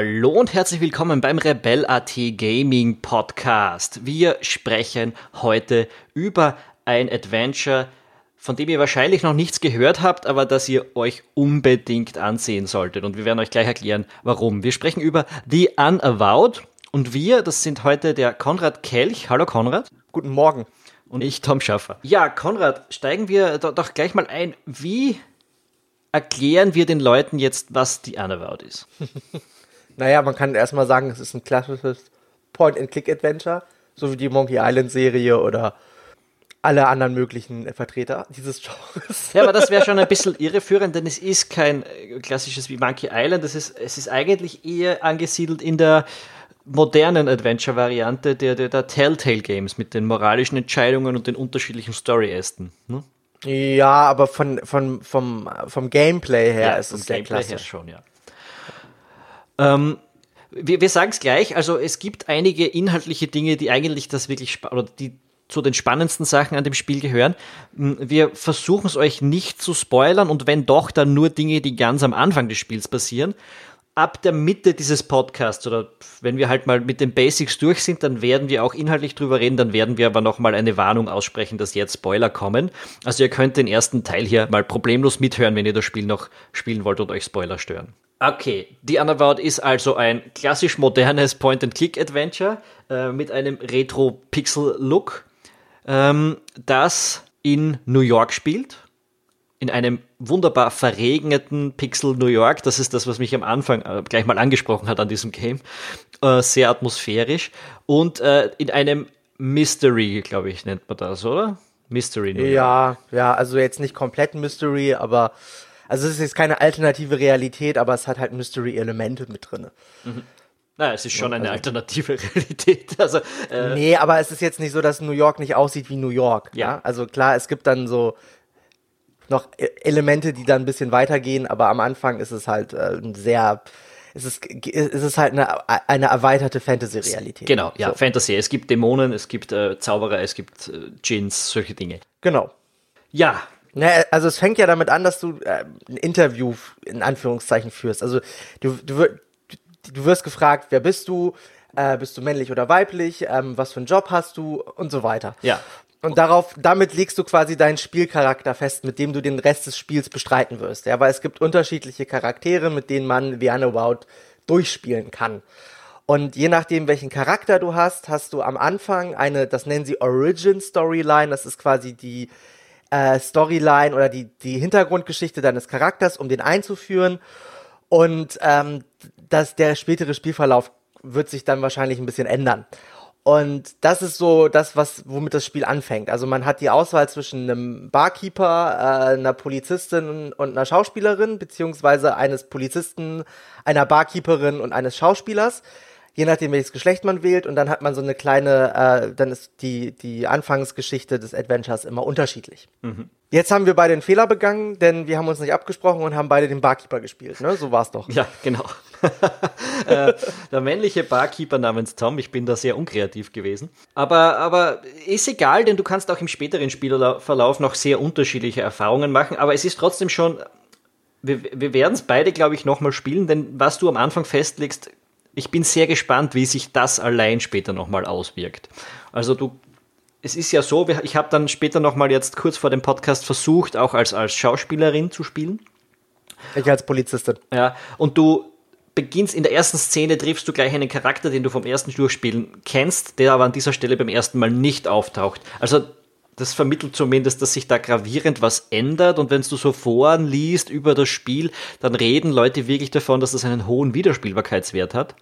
Hallo und herzlich willkommen beim Rebel.at Gaming Podcast. Wir sprechen heute über ein Adventure, von dem ihr wahrscheinlich noch nichts gehört habt, aber das ihr euch unbedingt ansehen solltet. Und wir werden euch gleich erklären, warum. Wir sprechen über The Unavowed und wir, das sind heute der Konrad Kelch. Hallo Konrad. Guten Morgen. Und ich, Tom Schaffer. Ja, Konrad, steigen wir doch gleich mal ein. Wie erklären wir den Leuten jetzt, was die Unavowed ist? naja, man kann erstmal sagen, es ist ein klassisches Point-and-Click-Adventure, so wie die Monkey Island-Serie oder alle anderen möglichen Vertreter dieses Genres. Ja, aber das wäre schon ein bisschen irreführend, denn es ist kein klassisches wie Monkey Island. Es ist, es ist eigentlich eher angesiedelt in der modernen Adventure-Variante der, der, der Telltale Games mit den moralischen Entscheidungen und den unterschiedlichen Story-Ästen. Ne? Ja, aber von, von, vom, vom Gameplay her ja, ist es sehr klassisch. schon, ja. Ähm, wir, wir sagen es gleich, also es gibt einige inhaltliche Dinge, die eigentlich das wirklich oder die zu den spannendsten Sachen an dem Spiel gehören. Hm, wir versuchen es euch nicht zu spoilern und wenn doch, dann nur Dinge, die ganz am Anfang des Spiels passieren ab der Mitte dieses Podcasts oder wenn wir halt mal mit den Basics durch sind, dann werden wir auch inhaltlich drüber reden, dann werden wir aber nochmal eine Warnung aussprechen, dass jetzt Spoiler kommen. Also ihr könnt den ersten Teil hier mal problemlos mithören, wenn ihr das Spiel noch spielen wollt und euch Spoiler stören. Okay, The Unavowed ist also ein klassisch modernes Point-and-Click-Adventure äh, mit einem Retro-Pixel-Look, ähm, das in New York spielt in einem wunderbar verregneten Pixel New York. Das ist das, was mich am Anfang äh, gleich mal angesprochen hat an diesem Game. Äh, sehr atmosphärisch. Und äh, in einem Mystery, glaube ich, nennt man das, oder? Mystery New York. Ja, ja, also jetzt nicht komplett Mystery, aber also es ist jetzt keine alternative Realität, aber es hat halt Mystery-Elemente mit drin. Mhm. Na, es ist schon eine also, alternative Realität. Also, äh, nee, aber es ist jetzt nicht so, dass New York nicht aussieht wie New York. Ja. ja. Also klar, es gibt dann so noch e-, Elemente, die dann ein bisschen weitergehen, aber am Anfang ist es halt äh, sehr es ist, es ist halt eine, eine erweiterte Fantasy-Realität. Genau, ja, so. Fantasy. Es gibt Dämonen, es gibt äh, Zauberer, es gibt äh, Djinns, solche Dinge. Genau. Ja. Naja, also es fängt ja damit an, dass du äh, ein Interview in Anführungszeichen führst. Also du, du, du wirst gefragt, wer bist du? Äh, bist du männlich oder weiblich? Ähm, was für einen Job hast du? Und so weiter. Ja. Und darauf, damit legst du quasi deinen Spielcharakter fest, mit dem du den Rest des Spiels bestreiten wirst. Ja, weil es gibt unterschiedliche Charaktere, mit denen man The Unabout durchspielen kann. Und je nachdem, welchen Charakter du hast, hast du am Anfang eine, das nennen sie Origin Storyline. Das ist quasi die äh, Storyline oder die, die Hintergrundgeschichte deines Charakters, um den einzuführen. Und ähm, dass der spätere Spielverlauf wird sich dann wahrscheinlich ein bisschen ändern. Und das ist so das, was, womit das Spiel anfängt. Also man hat die Auswahl zwischen einem Barkeeper, äh, einer Polizistin und einer Schauspielerin, beziehungsweise eines Polizisten, einer Barkeeperin und eines Schauspielers je nachdem welches Geschlecht man wählt und dann hat man so eine kleine, äh, dann ist die, die Anfangsgeschichte des Adventures immer unterschiedlich. Mhm. Jetzt haben wir beide einen Fehler begangen, denn wir haben uns nicht abgesprochen und haben beide den Barkeeper gespielt, ne? So war's doch. Ja, genau. äh, der männliche Barkeeper namens Tom, ich bin da sehr unkreativ gewesen. Aber, aber ist egal, denn du kannst auch im späteren Spielverlauf noch sehr unterschiedliche Erfahrungen machen, aber es ist trotzdem schon wir, wir werden es beide, glaube ich, nochmal spielen, denn was du am Anfang festlegst, ich bin sehr gespannt, wie sich das allein später nochmal auswirkt. Also du, es ist ja so, ich habe dann später nochmal jetzt kurz vor dem Podcast versucht, auch als, als Schauspielerin zu spielen. Ich als Polizistin. Ja, und du beginnst in der ersten Szene, triffst du gleich einen Charakter, den du vom ersten Durchspielen kennst, der aber an dieser Stelle beim ersten Mal nicht auftaucht. Also das vermittelt zumindest, dass sich da gravierend was ändert. Und wenn du so Foren liest über das Spiel, dann reden Leute wirklich davon, dass es einen hohen Wiederspielbarkeitswert hat.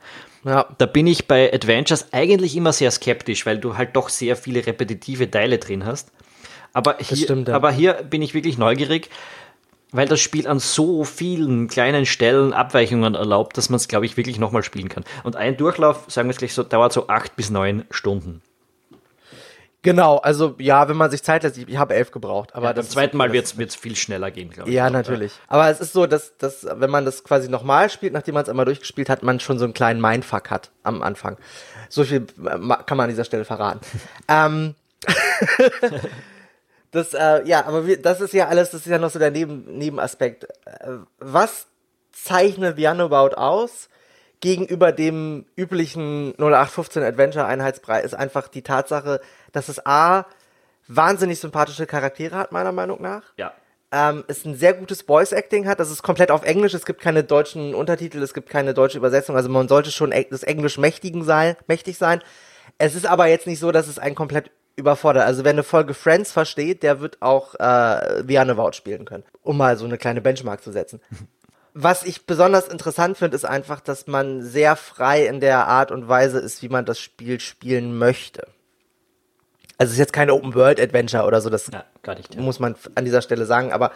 Ja. Da bin ich bei Adventures eigentlich immer sehr skeptisch, weil du halt doch sehr viele repetitive Teile drin hast. Aber hier, stimmt, ja. aber hier bin ich wirklich neugierig, weil das Spiel an so vielen kleinen Stellen Abweichungen erlaubt, dass man es, glaube ich, wirklich nochmal spielen kann. Und ein Durchlauf, sagen wir es gleich so, dauert so acht bis neun Stunden. Genau, also ja, wenn man sich Zeit lässt, ich, ich habe elf gebraucht. Aber ja, beim zweiten Mal wird es viel schneller gehen, glaube ich. Ja, natürlich. Ja. Aber es ist so, dass, dass wenn man das quasi nochmal spielt, nachdem man es einmal durchgespielt hat, man schon so einen kleinen Mindfuck hat am Anfang. So viel äh, kann man an dieser Stelle verraten. ähm, das, äh, ja, aber wir, das ist ja alles, das ist ja noch so der Neben, Nebenaspekt. Äh, was zeichnet The Unabout aus? Gegenüber dem üblichen 0815 Adventure Einheitsbrei ist einfach die Tatsache, dass es A, wahnsinnig sympathische Charaktere hat, meiner Meinung nach. Ja. Ähm, es ein sehr gutes Voice-Acting hat, das ist komplett auf Englisch, es gibt keine deutschen Untertitel, es gibt keine deutsche Übersetzung, also man sollte schon das Englisch mächtigen sein, mächtig sein. Es ist aber jetzt nicht so, dass es einen komplett überfordert. Also wer eine Folge Friends versteht, der wird auch äh, Vianevout spielen können, um mal so eine kleine Benchmark zu setzen. Was ich besonders interessant finde, ist einfach, dass man sehr frei in der Art und Weise ist, wie man das Spiel spielen möchte. Also es ist jetzt keine Open World Adventure oder so, das Ja, gar nicht. Ja. muss man an dieser Stelle sagen, aber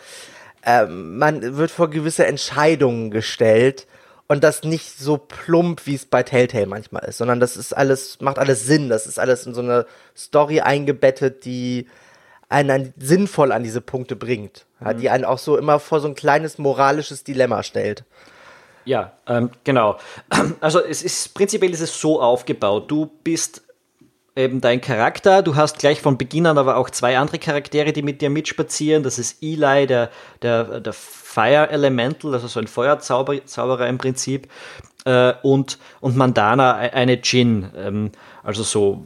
ähm, man wird vor gewisse Entscheidungen gestellt und das nicht so plump, wie es bei Telltale manchmal ist, sondern das ist alles, macht alles Sinn, das ist alles in so eine Story eingebettet, die einen an, sinnvoll an diese Punkte bringt, ja, die einen auch so immer vor so ein kleines moralisches Dilemma stellt. Ja, ähm, genau. Also es ist prinzipiell ist es so aufgebaut. Du bist eben dein Charakter. Du hast gleich von Beginn an aber auch zwei andere Charaktere, die mit dir mitspazieren. Das ist Eli, der, der, der Fire Elemental, also so ein Feuerzauberer Zauberer im Prinzip. Äh, und, und Mandana, eine Djinn. Ähm, also so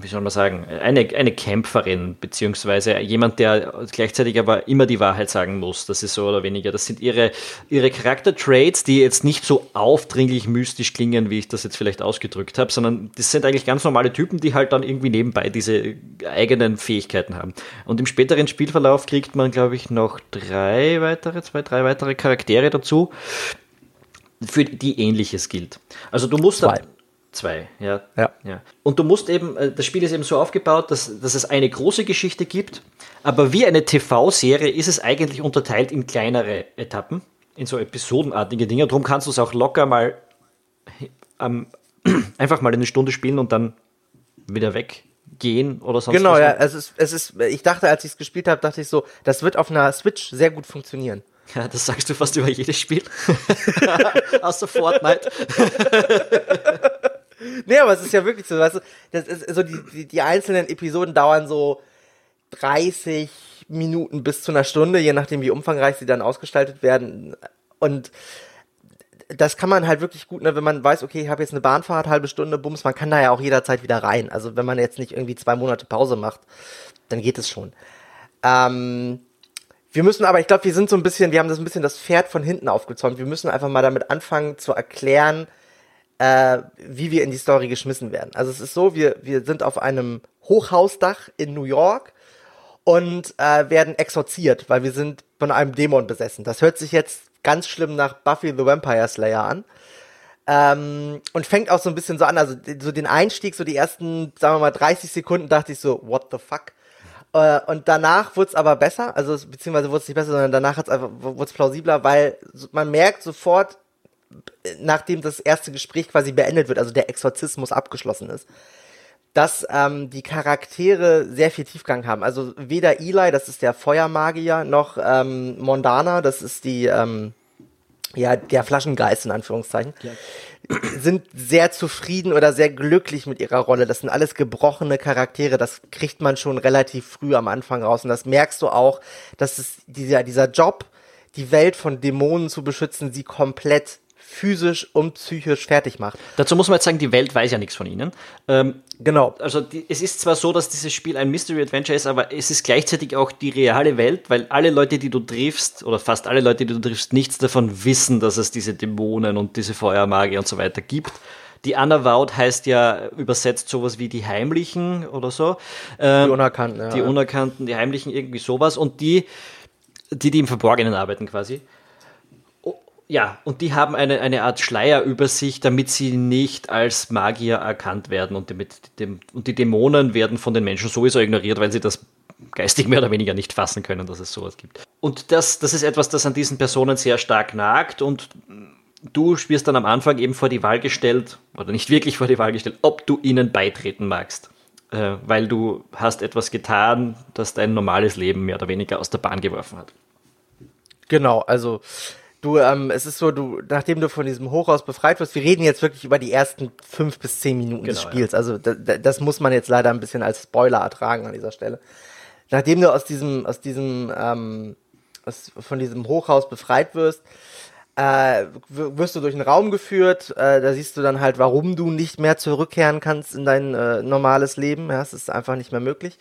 wie soll man sagen, eine, eine Kämpferin, beziehungsweise jemand, der gleichzeitig aber immer die Wahrheit sagen muss. Das ist so oder weniger. Das sind ihre, ihre Charaktertraits, die jetzt nicht so aufdringlich mystisch klingen, wie ich das jetzt vielleicht ausgedrückt habe, sondern das sind eigentlich ganz normale Typen, die halt dann irgendwie nebenbei diese eigenen Fähigkeiten haben. Und im späteren Spielverlauf kriegt man, glaube ich, noch drei weitere, zwei, drei weitere Charaktere dazu, für die ähnliches gilt. Also du musst Zwei. Dann, Zwei, ja. Ja. ja. Und du musst eben, äh, das Spiel ist eben so aufgebaut, dass, dass es eine große Geschichte gibt, aber wie eine TV-Serie ist es eigentlich unterteilt in kleinere Etappen, in so episodenartige Dinge. Darum kannst du es auch locker mal ähm, einfach mal eine Stunde spielen und dann wieder weggehen oder sonst Genau, was. ja, es ist, es ist, ich dachte, als ich es gespielt habe, dachte ich so, das wird auf einer Switch sehr gut funktionieren. ja. Das sagst du fast über jedes Spiel. Außer Fortnite. Nee, aber es ist ja wirklich so, weißt du, das ist so die, die, die einzelnen Episoden dauern so 30 Minuten bis zu einer Stunde, je nachdem wie umfangreich sie dann ausgestaltet werden. Und das kann man halt wirklich gut, ne, wenn man weiß, okay, ich habe jetzt eine Bahnfahrt, halbe Stunde, bums, man kann da ja auch jederzeit wieder rein. Also wenn man jetzt nicht irgendwie zwei Monate Pause macht, dann geht es schon. Ähm, wir müssen aber, ich glaube, wir sind so ein bisschen, wir haben das ein bisschen das Pferd von hinten aufgezäumt. Wir müssen einfach mal damit anfangen zu erklären, äh, wie wir in die Story geschmissen werden. Also es ist so, wir, wir sind auf einem Hochhausdach in New York und äh, werden exorziert, weil wir sind von einem Dämon besessen. Das hört sich jetzt ganz schlimm nach Buffy the Vampire Slayer an. Ähm, und fängt auch so ein bisschen so an, also so den Einstieg, so die ersten, sagen wir mal, 30 Sekunden dachte ich so, what the fuck? Äh, und danach wurde es aber besser, also beziehungsweise wurde es nicht besser, sondern danach hat's wurde es plausibler, weil man merkt sofort, nachdem das erste Gespräch quasi beendet wird, also der Exorzismus abgeschlossen ist, dass ähm, die Charaktere sehr viel Tiefgang haben. Also weder Eli, das ist der Feuermagier, noch ähm, Mondana, das ist die ähm, ja der Flaschengeist in Anführungszeichen, sind sehr zufrieden oder sehr glücklich mit ihrer Rolle. Das sind alles gebrochene Charaktere, das kriegt man schon relativ früh am Anfang raus und das merkst du auch, dass es dieser dieser Job, die Welt von Dämonen zu beschützen, sie komplett physisch und psychisch fertig macht. Dazu muss man jetzt sagen, die Welt weiß ja nichts von ihnen. Ähm, Genau. also die, es ist zwar so, dass dieses Spiel ein Mystery Adventure ist, aber es ist gleichzeitig auch die reale Welt, weil alle Leute, die du triffst, oder fast alle Leute, die du triffst, nichts davon wissen, dass es diese Dämonen und diese Feuermagie und so weiter gibt. Die Unavowed heißt ja übersetzt sowas wie die Heimlichen oder so. Ähm, Die Unerkannten, ja. die Unerkannten, die Heimlichen, irgendwie sowas. Und die, die, die im Verborgenen arbeiten quasi. Ja, und die haben eine, eine Art Schleier über sich, damit sie nicht als Magier erkannt werden. Und, damit, dem, und die Dämonen werden von den Menschen sowieso ignoriert, weil sie das geistig mehr oder weniger nicht fassen können, dass es sowas gibt. Und das, das ist etwas, das an diesen Personen sehr stark nagt und du wirst dann am Anfang eben vor die Wahl gestellt, oder nicht wirklich vor die Wahl gestellt, ob du ihnen beitreten magst. Äh, weil du hast etwas getan, das dein normales Leben mehr oder weniger aus der Bahn geworfen hat. Genau, also du, ähm, es ist so, du, nachdem du von diesem Hochhaus befreit wirst, wir reden jetzt wirklich über die ersten fünf bis zehn Minuten des Genau, Spiels. Also da, da, das muss man jetzt leider ein bisschen als Spoiler ertragen an dieser Stelle. Nachdem du aus diesem, aus diesem, ähm, aus, von diesem Hochhaus befreit wirst, äh, wirst du durch einen Raum geführt, äh, da siehst du dann halt, warum du nicht mehr zurückkehren kannst in dein äh, normales Leben. Ja, es ist einfach nicht mehr möglich.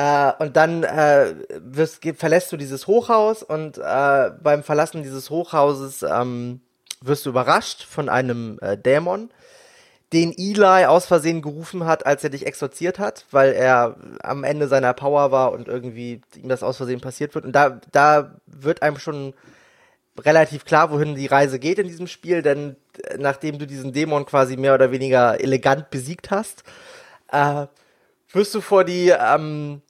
Äh, und dann äh, wirst, verlässt du dieses Hochhaus und äh, beim Verlassen dieses Hochhauses ähm, wirst du überrascht von einem äh, Dämon, den Eli aus Versehen gerufen hat, als er dich exorziert hat, weil er am Ende seiner Power war und irgendwie ihm das aus Versehen passiert wird. Und da, da wird einem schon relativ klar, wohin die Reise geht in diesem Spiel, denn äh, nachdem du diesen Dämon quasi mehr oder weniger elegant besiegt hast, äh, wirst du vor die, ähm,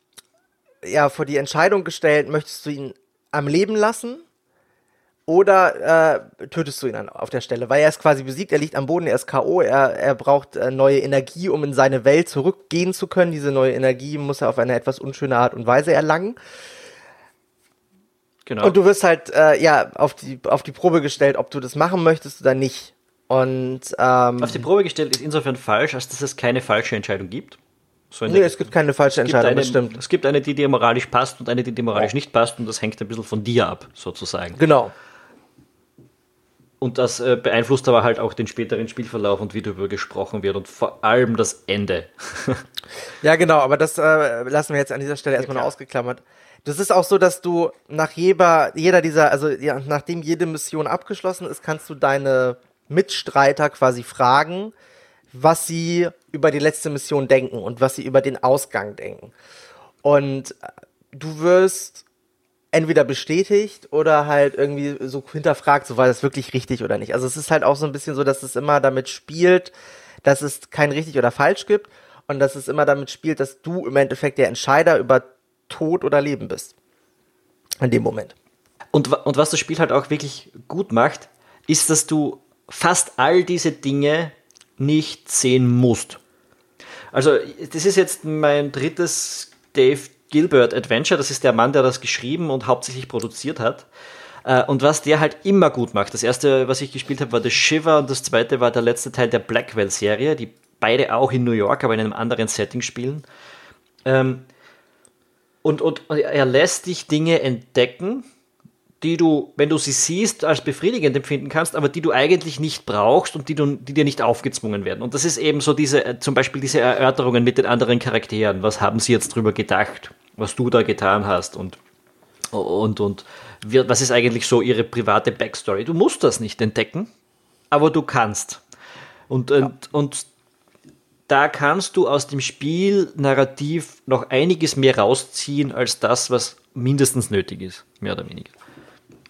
ja, vor die Entscheidung gestellt, möchtest du ihn am Leben lassen oder äh, tötest du ihn dann auf der Stelle, weil er ist quasi besiegt, er liegt am Boden, er ist K.O., er, er braucht äh, neue Energie, um in seine Welt zurückgehen zu können. Diese neue Energie muss er auf eine etwas unschöne Art und Weise erlangen. Genau. Und du wirst halt äh, ja auf die auf die Probe gestellt, ob du das machen möchtest oder nicht. Und ähm, auf die Probe gestellt ist insofern falsch, als dass es keine falsche Entscheidung gibt. So nee, es gibt keine falsche Entscheidung, eine, das stimmt. Es gibt eine, die dir moralisch passt und eine, die dir moralisch nicht passt und das hängt ein bisschen von dir ab, sozusagen. Genau. Und das äh, beeinflusst aber halt auch den späteren Spielverlauf und wie darüber gesprochen wird und vor allem das Ende. ja, genau, aber das äh, lassen wir jetzt an dieser Stelle erstmal ja, ausgeklammert. Das ist auch so, dass du nach jeder, jeder dieser, also ja, nachdem jede Mission abgeschlossen ist, kannst du deine Mitstreiter quasi fragen, was sie über die letzte Mission denken und was sie über den Ausgang denken. Und äh, du wirst entweder bestätigt oder halt irgendwie so hinterfragt, so war das wirklich richtig oder nicht. Also es ist halt auch so ein bisschen so, dass es immer damit spielt, dass es kein richtig oder falsch gibt und dass es immer damit spielt, dass du im Endeffekt der Entscheider über Tod oder Leben bist. In dem Moment. Und, und was das Spiel halt auch wirklich gut macht, ist, dass du fast all diese Dinge nicht sehen musst. Also, das ist jetzt mein drittes Dave Gilbert Adventure. Das ist der Mann, der das geschrieben und hauptsächlich produziert hat. Äh, und was der halt immer gut macht. Das erste, was ich gespielt habe, war The Shiver und das zweite war der letzte Teil der Blackwell-Serie, die beide auch in New York, aber in einem anderen Setting spielen. Ähm, und, und er lässt dich Dinge entdecken, die du, wenn du sie siehst, als befriedigend empfinden kannst, aber die du eigentlich nicht brauchst und die, du, die dir nicht aufgezwungen werden. Und das ist eben so diese, äh, zum Beispiel diese Erörterungen mit den anderen Charakteren. Was haben sie jetzt drüber gedacht, was du da getan hast und, und, und was ist eigentlich so ihre private Backstory? Du musst das nicht entdecken, aber du kannst. Und, ja. und, und da kannst du aus dem Spiel narrativ noch einiges mehr rausziehen als das, was mindestens nötig ist, mehr oder weniger.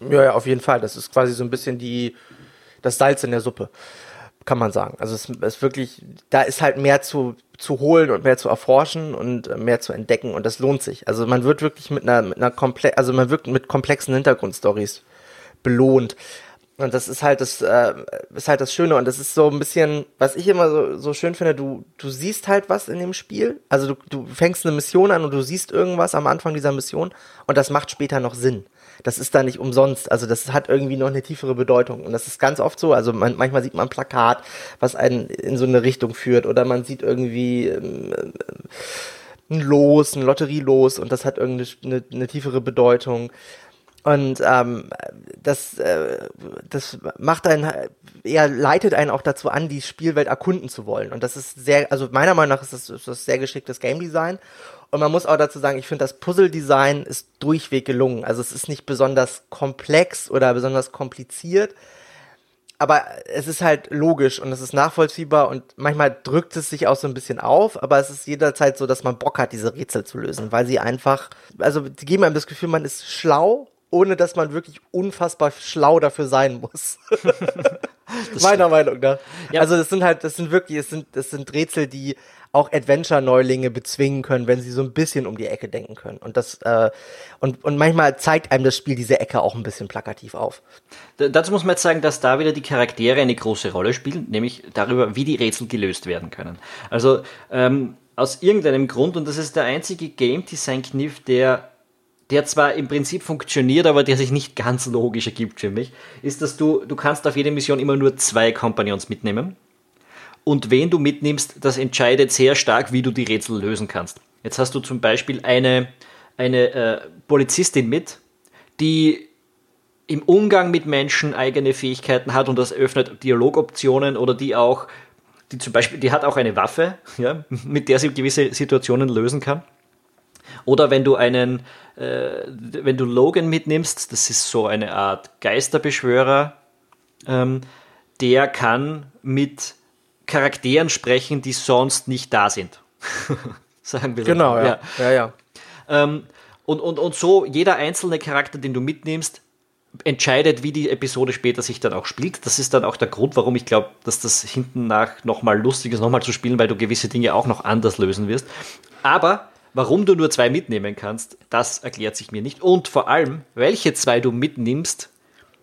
Ja, ja, auf jeden Fall. Das ist quasi so ein bisschen die, das Salz in der Suppe, kann man sagen. Also es ist wirklich, da ist halt mehr zu, zu holen und mehr zu erforschen und mehr zu entdecken und das lohnt sich. Also man wird wirklich mit einer, mit einer komple also man wird mit komplexen Hintergrundstories belohnt. Und das ist halt das, äh, ist halt das Schöne. Und das ist so ein bisschen, was ich immer so, so schön finde, du, du siehst halt was in dem Spiel. Also du, du fängst eine Mission an und du siehst irgendwas am Anfang dieser Mission und das macht später noch Sinn. Das ist da nicht umsonst. Also das hat irgendwie noch eine tiefere Bedeutung. Und das ist ganz oft so. Also man, manchmal sieht man ein Plakat, was einen in so eine Richtung führt. Oder man sieht irgendwie ähm, ein Los, ein Lotterielos und das hat irgendeine eine, tiefere Bedeutung. Und ähm, das, äh, das macht einen, eher leitet einen auch dazu an, die Spielwelt erkunden zu wollen. Und das ist sehr, also meiner Meinung nach ist das, ist das sehr geschicktes Game Design. Und man muss auch dazu sagen, ich finde, das Puzzle-Design ist durchweg gelungen. Also es ist nicht besonders komplex oder besonders kompliziert, aber es ist halt logisch und es ist nachvollziehbar und manchmal drückt es sich auch so ein bisschen auf, aber es ist jederzeit so, dass man Bock hat, diese Rätsel zu lösen, weil sie einfach, also die geben einem das Gefühl, man ist schlau ohne dass man wirklich unfassbar schlau dafür sein muss. Meiner Meinung nach. Ja. Also das sind halt, das sind wirklich, das sind, das sind Rätsel, die auch Adventure-Neulinge bezwingen können, wenn sie so ein bisschen um die Ecke denken können. Und das, äh, und, und manchmal zeigt einem das Spiel diese Ecke auch ein bisschen plakativ auf. dazu muss man jetzt sagen, dass da wieder die Charaktere eine große Rolle spielen, nämlich darüber, wie die Rätsel gelöst werden können. Also ähm, aus irgendeinem Grund, und das ist der einzige Game Design-Kniff, der der zwar im Prinzip funktioniert, aber der sich nicht ganz logisch ergibt für mich, ist, dass du, du kannst auf jede Mission immer nur zwei Kompagnons mitnehmen. Und wen du mitnimmst, das entscheidet sehr stark, wie du die Rätsel lösen kannst. Jetzt hast du zum Beispiel eine, eine äh, Polizistin mit, die im Umgang mit Menschen eigene Fähigkeiten hat und das öffnet Dialogoptionen oder die auch, die zum Beispiel, die hat auch eine Waffe, ja, mit der sie gewisse Situationen lösen kann. Oder wenn du einen, äh, wenn du Logan mitnimmst, das ist so eine Art Geisterbeschwörer, ähm, der kann mit Charakteren sprechen, die sonst nicht da sind. Sagen wir so. Genau, ja. ja. ja, ja. Ähm, und, und, und so jeder einzelne Charakter, den du mitnimmst, entscheidet, wie die Episode später sich dann auch spielt. Das ist dann auch der Grund, warum ich glaube, dass das hinten nach nochmal lustig ist, nochmal zu spielen, weil du gewisse Dinge auch noch anders lösen wirst. Aber warum du nur zwei mitnehmen kannst, das erklärt sich mir nicht. Und vor allem, welche zwei du mitnimmst,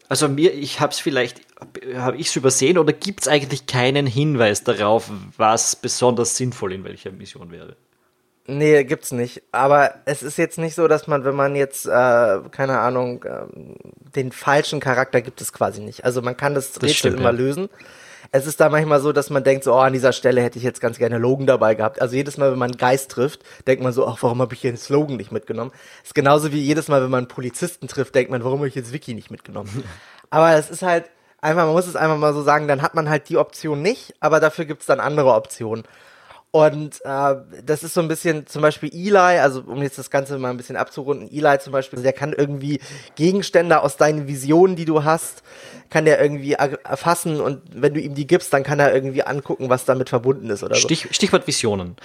also mir, ich habe es vielleicht, habe ich es übersehen oder gibt es eigentlich keinen Hinweis darauf, was besonders sinnvoll in welcher Mission wäre? Nee, gibt's nicht. Aber es ist jetzt nicht so, dass man, wenn man jetzt, äh, keine Ahnung, äh, den falschen Charakter gibt es quasi nicht. Also man kann das, das Rätsel stimmt, immer ja. lösen. Es ist da manchmal so, dass man denkt, so, oh, an dieser Stelle hätte ich jetzt ganz gerne Logan dabei gehabt. Also jedes Mal, wenn man einen Geist trifft, denkt man so, ach, warum habe ich hier den Slogan nicht mitgenommen? ist genauso wie jedes Mal, wenn man einen Polizisten trifft, denkt man, warum habe ich jetzt Vicky nicht mitgenommen? aber es ist halt, einfach, man muss es einfach mal so sagen, dann hat man halt die Option nicht, aber dafür gibt's dann andere Optionen. Und äh, das ist so ein bisschen zum Beispiel Eli, also um jetzt das Ganze mal ein bisschen abzurunden, Eli zum Beispiel, der kann irgendwie Gegenstände aus deinen Visionen, die du hast, kann der irgendwie erfassen und wenn du ihm die gibst, dann kann er irgendwie angucken, was damit verbunden ist oder Stich, so. Stichwort Visionen.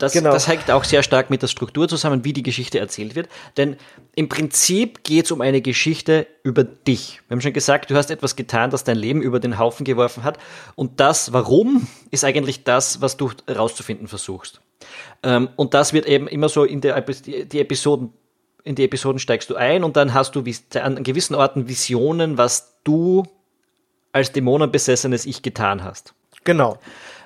Das, genau. das hängt auch sehr stark mit der Struktur zusammen, wie die Geschichte erzählt wird. Denn im Prinzip geht es um eine Geschichte über dich. Wir haben schon gesagt, du hast etwas getan, das dein Leben über den Haufen geworfen hat. Und das Warum ist eigentlich das, was du herauszufinden versuchst. Ähm, und das wird eben immer so in der die Episoden in die Episoden steigst du ein und dann hast du an gewissen Orten Visionen, was du als dämonenbesessenes Ich getan hast. Genau.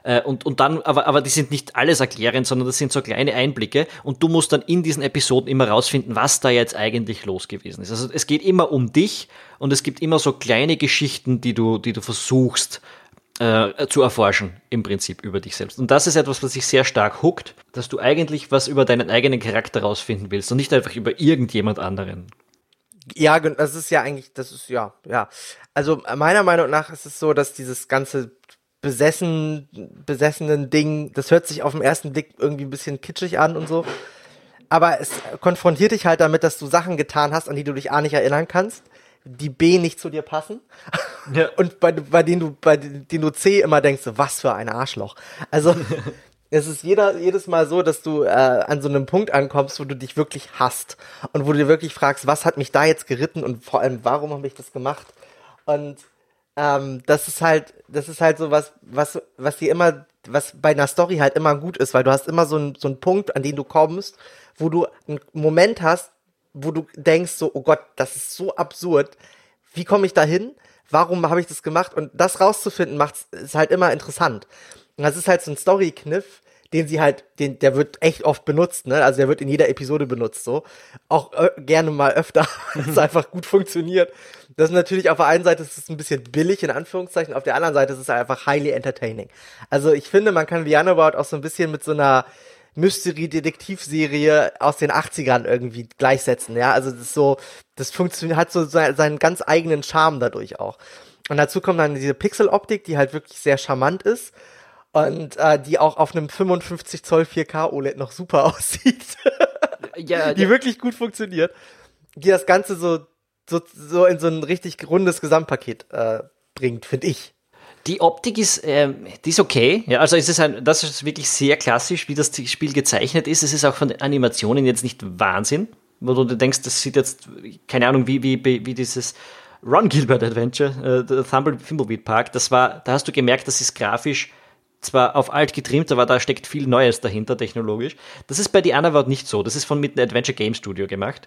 Äh, und, und dann, aber, aber die sind nicht alles erklärend, sondern das sind so kleine Einblicke und du musst dann in diesen Episoden immer rausfinden, was da jetzt eigentlich los gewesen ist. Also es geht immer um dich und es gibt immer so kleine Geschichten, die du, die du versuchst äh, zu erforschen, im Prinzip über dich selbst. Und das ist etwas, was sich sehr stark huckt, dass du eigentlich was über deinen eigenen Charakter rausfinden willst und nicht einfach über irgendjemand anderen. Ja, das ist ja eigentlich, das ist ja, ja. Also meiner Meinung nach ist es so, dass dieses ganze besessen, besessenen Ding, das hört sich auf den ersten Blick irgendwie ein bisschen kitschig an und so. Aber es konfrontiert dich halt damit, dass du Sachen getan hast, an die du dich A nicht erinnern kannst, die B nicht zu dir passen ja. und bei, bei denen du bei denen du C immer denkst, was für ein Arschloch. Also es ist jeder, jedes Mal so, dass du äh, an so einem Punkt ankommst, wo du dich wirklich hasst und wo du dir wirklich fragst, was hat mich da jetzt geritten und vor allem, warum habe ich das gemacht? Und ähm, das ist halt, das ist halt so was, was, was dir immer, was bei einer Story halt immer gut ist, weil du hast immer so einen so einen Punkt, an den du kommst, wo du einen Moment hast, wo du denkst so, oh Gott, das ist so absurd. Wie komme ich da hin? Warum habe ich das gemacht? Und das rauszufinden macht ist halt immer interessant. Und das ist halt so ein Story-Kniff, den sie halt, den, der wird echt oft benutzt, ne? Also der wird in jeder Episode benutzt, so. Auch äh, gerne mal öfter, weil es einfach gut funktioniert. Das ist natürlich auf der einen Seite ist es ein bisschen billig, in Anführungszeichen, auf der anderen Seite ist es einfach highly entertaining. Also ich finde, man kann Vianabout auch so ein bisschen mit so einer Mystery-Detektivserie aus den 80ern irgendwie gleichsetzen, ja. Also das ist so, das funktioniert, hat so seinen ganz eigenen Charme dadurch auch. Und dazu kommt dann diese Pixel-Optik, die halt wirklich sehr charmant ist und äh, die auch auf einem 55 Zoll 4K OLED noch super aussieht. ja, die ja. wirklich gut funktioniert. Die das Ganze so so, so in so ein richtig rundes Gesamtpaket äh, bringt, finde ich. Die Optik ist, ähm, die ist okay. Ja, also es ist ein, das ist wirklich sehr klassisch, wie das Spiel gezeichnet ist. Es ist auch von den Animationen jetzt nicht Wahnsinn, wo du denkst, das sieht jetzt, keine Ahnung, wie, wie, wie dieses Ron Gilbert Adventure, äh, Thumble Thimbleweed Park, das war, da hast du gemerkt, das ist grafisch zwar auf alt getrimmt, aber da steckt viel Neues dahinter, technologisch. Das ist bei The Underworld nicht so. Das ist von mit einem Adventure Game Studio gemacht.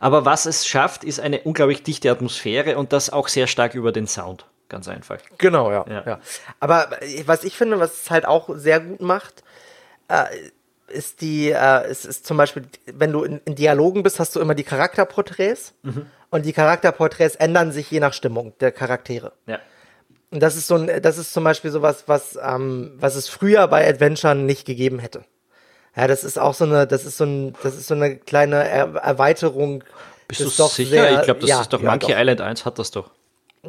Aber was es schafft, ist eine unglaublich dichte Atmosphäre und das auch sehr stark über den Sound. Ganz einfach. Genau, ja. ja. ja. Aber was ich finde, was es halt auch sehr gut macht, äh, ist die, äh, es ist zum Beispiel, wenn du in, in, Dialogen bist, hast du immer die Charakterporträts mhm. und die Charakterporträts ändern sich je nach Stimmung der Charaktere. Ja. Und das ist so ein, das ist zum Beispiel sowas, was, ähm, was es früher bei Adventure nicht gegeben hätte. Ja, das ist auch so eine, das ist so ein, das ist so eine kleine er Erweiterung Bist du doch sicher? sehr- ich glaube, das ja, ist doch ja, Monkey doch. Island 1 hat das doch.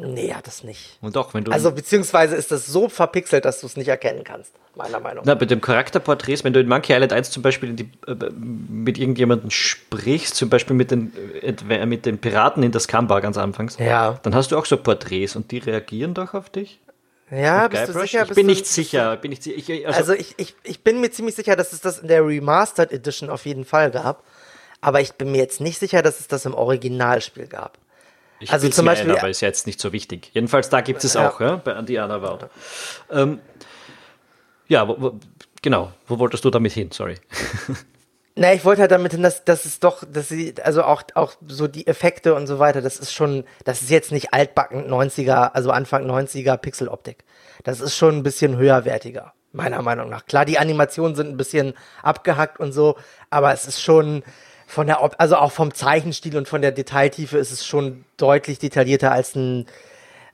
Nee, hat das nicht. Und doch, wenn du. Also, beziehungsweise ist das so verpixelt, dass du es nicht erkennen kannst, meiner Meinung nach. na, bei dem Charakterporträts, wenn du in Monkey Island 1 zum Beispiel die, äh, mit irgendjemandem sprichst, zum Beispiel mit den, äh, etwa mit den Piraten in der Scumbar ganz anfangs, Ja. dann hast du auch so Porträts und die reagieren doch auf dich. Ja, bist du sicher? Ich bin nicht sicher. Bin nicht, si- ich, also, Also ich, ich, ich bin mir ziemlich sicher, dass es das in der Remastered Edition auf jeden Fall gab. Aber ich bin mir jetzt nicht sicher, dass es das im Originalspiel gab. Ich also zum Beispiel- ein, aber ist jetzt nicht so wichtig. Jedenfalls da gibt es Ja. auch, ja, bei Andiana Vault. Ähm, ja, wo, wo, genau. Wo wolltest du damit hin? Sorry. Na, ich wollte halt damit hin, dass, dass es doch, dass sie, also auch, auch so die Effekte und so weiter, das ist schon, das ist jetzt nicht altbacken 90er, also Anfang 90er Pixeloptik. Das ist schon ein bisschen höherwertiger, meiner Meinung nach. Klar, die Animationen sind ein bisschen abgehackt und so, aber es ist schon von der, Op also auch vom Zeichenstil und von der Detailtiefe ist es schon deutlich detaillierter als ein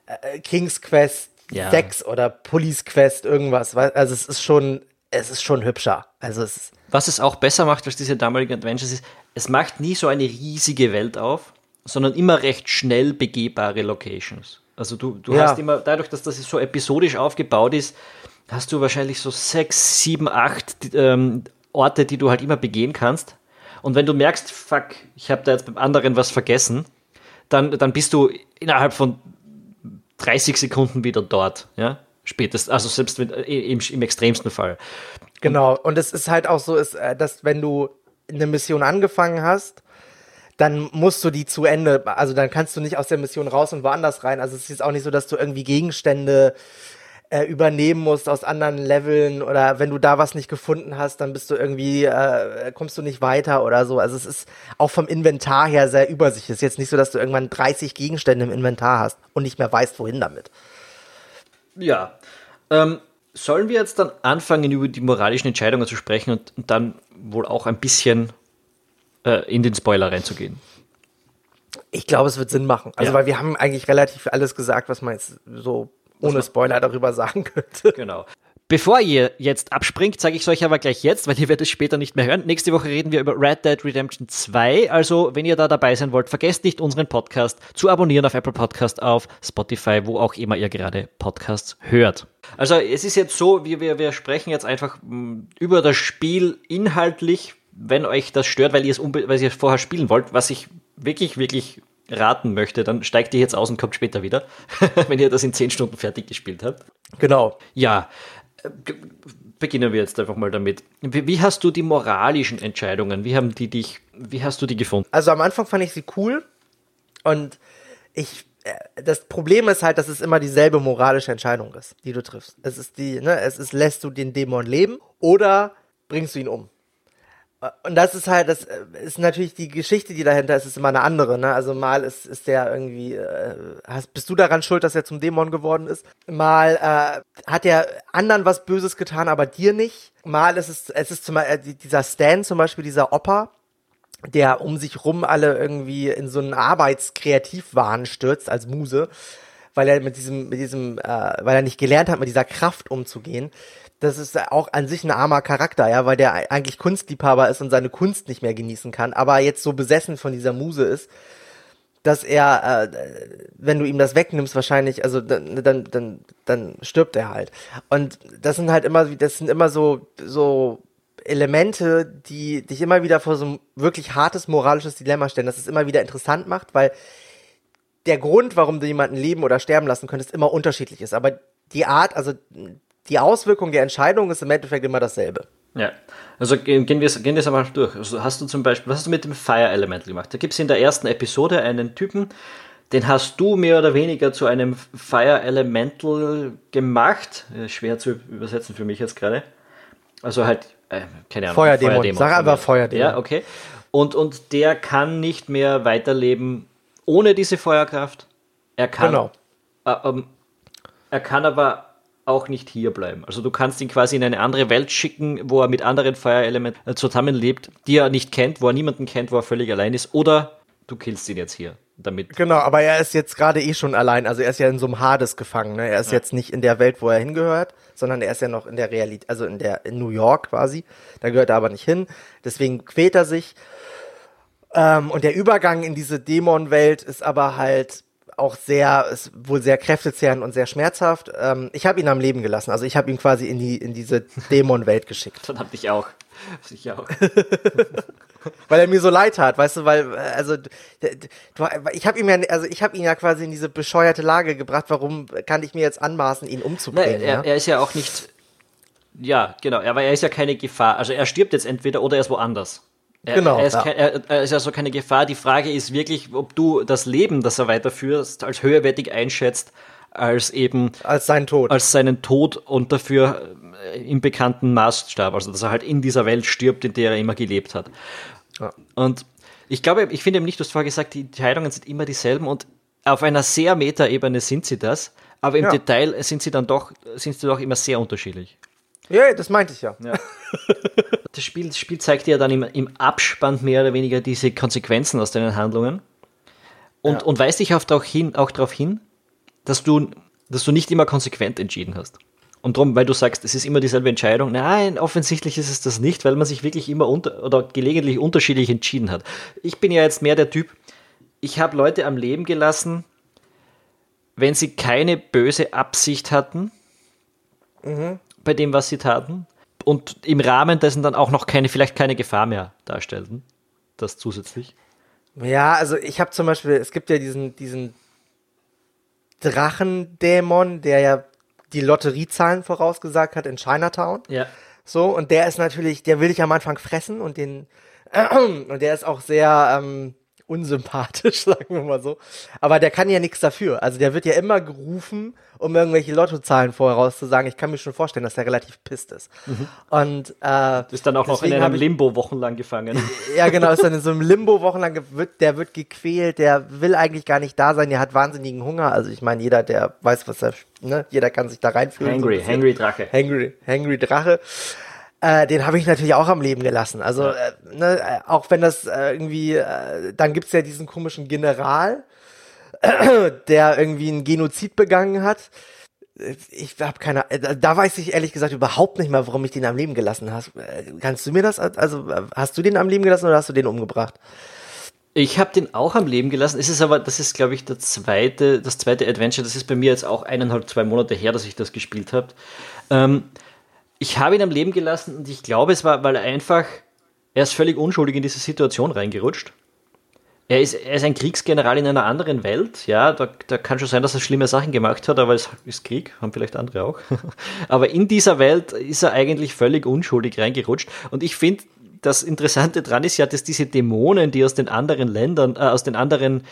äh, King's Quest Ja. 6 oder Police Quest irgendwas. Also es ist schon, es ist schon hübscher. Also es Was es auch besser macht als diese damaligen Adventures ist, es macht nie so eine riesige Welt auf, sondern immer recht schnell begehbare Locations. Also du, du Ja. hast immer, dadurch, dass das so episodisch aufgebaut ist, hast du wahrscheinlich so sechs, sieben, acht ähm, Orte, die du halt immer begehen kannst. Und wenn du merkst, fuck, ich habe da jetzt beim anderen was vergessen, dann, dann bist du innerhalb von 30 Sekunden wieder dort, ja, spätestens, also selbst wenn, äh, im, im extremsten Fall. Genau, und es ist halt auch so, ist, äh, dass wenn du eine Mission angefangen hast, dann musst du die zu Ende, also dann kannst du nicht aus der Mission raus und woanders rein. Also es ist auch nicht so, dass du irgendwie Gegenstände äh, übernehmen musst aus anderen Leveln oder wenn du da was nicht gefunden hast, dann bist du irgendwie, äh, kommst du nicht weiter oder so. Also es ist auch vom Inventar her sehr übersichtlich. Es ist jetzt nicht so, dass du irgendwann 30 Gegenstände im Inventar hast und nicht mehr weißt, wohin damit. Ja. Ähm, sollen wir jetzt dann anfangen, über die moralischen Entscheidungen zu sprechen und, und dann wohl auch ein bisschen äh, in den Spoiler reinzugehen? Ich glaube, es wird Sinn machen. Also, Ja. weil wir haben eigentlich relativ alles gesagt, was man jetzt so ohne Spoiler darüber sagen könnte. Genau. Bevor ihr jetzt abspringt, sage ich es euch aber gleich jetzt, weil ihr werdet es später nicht mehr hören. Nächste Woche reden wir über Red Dead Redemption 2. Also, wenn ihr da dabei sein wollt, vergesst nicht, unseren Podcast zu abonnieren auf Apple Podcast, auf Spotify, wo auch immer ihr gerade Podcasts hört. Also, es ist jetzt so, wir, wir, wir sprechen jetzt einfach mh, über das Spiel inhaltlich, wenn euch das stört, weil ihr es, unbe- weil ihr es vorher spielen wollt, was ich wirklich, wirklich raten möchte, dann steigt ihr jetzt aus und kommt später wieder, wenn ihr das in 10 Stunden fertig gespielt habt. Genau. Ja, äh, beginnen wir jetzt einfach mal damit. Wie, wie hast du die moralischen Entscheidungen, wie haben die dich, wie hast du die gefunden? Also am Anfang fand ich sie cool und ich äh, das Problem ist halt, dass es immer dieselbe moralische Entscheidung ist, die du triffst. Es ist die, ne, es ist, lässt du den Dämon leben oder bringst du ihn um. Äh, Und das ist halt, das äh, ist natürlich die Geschichte, die dahinter ist, ist immer eine andere, ne? Also mal ist, ist der irgendwie, äh, hast, bist du daran schuld, dass er zum Dämon geworden ist? Mal äh, hat er anderen was Böses getan, aber dir nicht. Mal ist es, es ist zum äh, dieser Stan zum Beispiel, dieser Opa, der um sich rum alle irgendwie in so einen Arbeitskreativwahn stürzt als Muse, weil er mit diesem, mit diesem, äh, weil er nicht gelernt hat, mit dieser Kraft umzugehen. Das ist auch an sich ein armer Charakter, ja, weil der eigentlich Kunstliebhaber ist und seine Kunst nicht mehr genießen kann, aber jetzt so besessen von dieser Muse ist, dass er, äh, wenn du ihm das wegnimmst, wahrscheinlich, also dann, dann, dann, dann stirbt er halt. Und das sind halt immer, das sind immer so, so Elemente, die dich immer wieder vor so ein wirklich hartes moralisches Dilemma stellen, das es immer wieder interessant macht, weil der Grund, warum du jemanden leben oder sterben lassen könntest, immer unterschiedlich ist. Aber die Art, also die Auswirkung der Entscheidung ist im Endeffekt immer dasselbe. Ja, also gehen wir es gehen einmal durch. Also hast du zum Beispiel, was hast du mit dem Fire Elemental gemacht? Da gibt es in der ersten Episode einen Typen, den hast du mehr oder weniger zu einem Fire Elemental gemacht. Äh, Schwer zu übersetzen für mich jetzt gerade. Also halt, äh, keine Ahnung. Feuerdämon. Sag einfach Feuerdämon. Ja, okay. Und, und der kann nicht mehr weiterleben ohne diese Feuerkraft. Er kann, Genau. äh, ähm, er kann aber auch nicht hier bleiben. Also du kannst ihn quasi in eine andere Welt schicken, wo er mit anderen Feuerelementen äh, zusammenlebt, die er nicht kennt, wo er niemanden kennt, wo er völlig allein ist. Oder du killst ihn jetzt hier. Damit. Genau, aber er ist jetzt gerade eh schon allein. Also er ist ja in so einem Hades gefangen. Ne? Er ist jetzt nicht in der Welt, wo er hingehört, sondern er ist ja noch in der Realität, also in der in New York quasi. Da gehört er aber nicht hin. Deswegen quält er sich. Ähm, und der Übergang in diese Dämonenwelt ist aber halt auch sehr, ist wohl sehr kräftezehrend und sehr schmerzhaft. Ähm, ich habe ihn am Leben gelassen. Also ich habe ihn quasi in die in diese Dämonenwelt geschickt. Dann hab ich auch. Ich auch. weil er mir so leid hat, weißt du, weil also ich habe ihm ja also ich habe ihn ja quasi in diese bescheuerte Lage gebracht. Warum kann ich mir jetzt anmaßen, ihn umzubringen? Na, er, ja? er ist ja auch nicht. Ja, genau. Aber er ist ja keine Gefahr. Also er stirbt jetzt entweder oder er ist woanders. Er, Genau, Er ist, ja. kein, er, er ist also keine Gefahr. Die Frage ist wirklich, ob du das Leben, das er weiterführt, als höherwertig einschätzt, als eben als sein Tod. als seinen Tod und dafür äh, im bekannten Maßstab, also dass er halt in dieser Welt stirbt, in der er immer gelebt hat. Ja. Und ich glaube, ich finde eben nicht, du hast vorher gesagt, die Entscheidungen sind immer dieselben und auf einer sehr Meta-Ebene sind sie das, aber im Ja. Detail sind sie dann doch, sind sie doch immer sehr unterschiedlich. Ja, das meinte ich ja. Das Spiel, das Spiel zeigt dir ja dann im, im Abspann mehr oder weniger diese Konsequenzen aus deinen Handlungen und, Ja. und weist dich oft auch, hin, auch darauf hin, dass du, dass du nicht immer konsequent entschieden hast. Und darum, weil du sagst, es ist immer dieselbe Entscheidung. Nein, offensichtlich ist es das nicht, weil man sich wirklich immer unter oder gelegentlich unterschiedlich entschieden hat. Ich bin ja jetzt mehr der Typ, ich habe Leute am Leben gelassen, wenn sie keine böse Absicht hatten bei dem, was sie taten und im Rahmen dessen dann auch noch keine, vielleicht keine Gefahr mehr darstellten. Das zusätzlich. Ja, also ich habe zum Beispiel, es gibt ja diesen, diesen Drachendämon, der ja die Lotteriezahlen vorausgesagt hat in Chinatown. Ja. So, und der ist natürlich, der will dich am Anfang fressen und den, und der ist auch sehr ähm, unsympathisch, sagen wir mal so. Aber der kann ja nichts dafür. Also der wird ja immer gerufen, um irgendwelche Lottozahlen vorauszusagen. Ich kann mir schon vorstellen, dass der relativ pisst ist. Und äh, Ist dann auch noch in einem Limbo wochenlang gefangen. ja, genau, ist dann in so einem Limbo wochenlang, wird, der wird gequält, der will eigentlich gar nicht da sein, der hat wahnsinnigen Hunger. Also ich meine, jeder, der weiß, was er, ne, jeder kann sich da reinfühlen. so ein Hangry, bisschen. Hangry Drache. Hangry, Hangry Drache. Äh, den habe ich natürlich auch am Leben gelassen. Also, äh, ne, äh, auch wenn das äh, irgendwie, äh, dann gibt's ja diesen komischen General, der irgendwie einen Genozid begangen hat. Ich habe keine, äh, da weiß ich ehrlich gesagt überhaupt nicht mehr, warum ich den am Leben gelassen habe. Kannst du mir das, also hast du den am Leben gelassen oder hast du den umgebracht? Ich habe den auch am Leben gelassen. Es ist aber, das ist, glaube ich, der zweite, das zweite Adventure. Das ist bei mir jetzt auch eineinhalb, zwei Monate her, dass ich das gespielt habe. Ähm, ich habe ihn am Leben gelassen und ich glaube, es war, weil er einfach, er ist völlig unschuldig in diese Situation reingerutscht. Er ist, er ist ein Kriegsgeneral in einer anderen Welt, ja, da, da kann schon sein, dass er schlimme Sachen gemacht hat, aber es ist Krieg, haben vielleicht andere auch. aber in dieser Welt ist er eigentlich völlig unschuldig reingerutscht und ich finde, das Interessante dran ist ja, dass diese Dämonen, die aus den anderen Ländern, äh, aus den anderen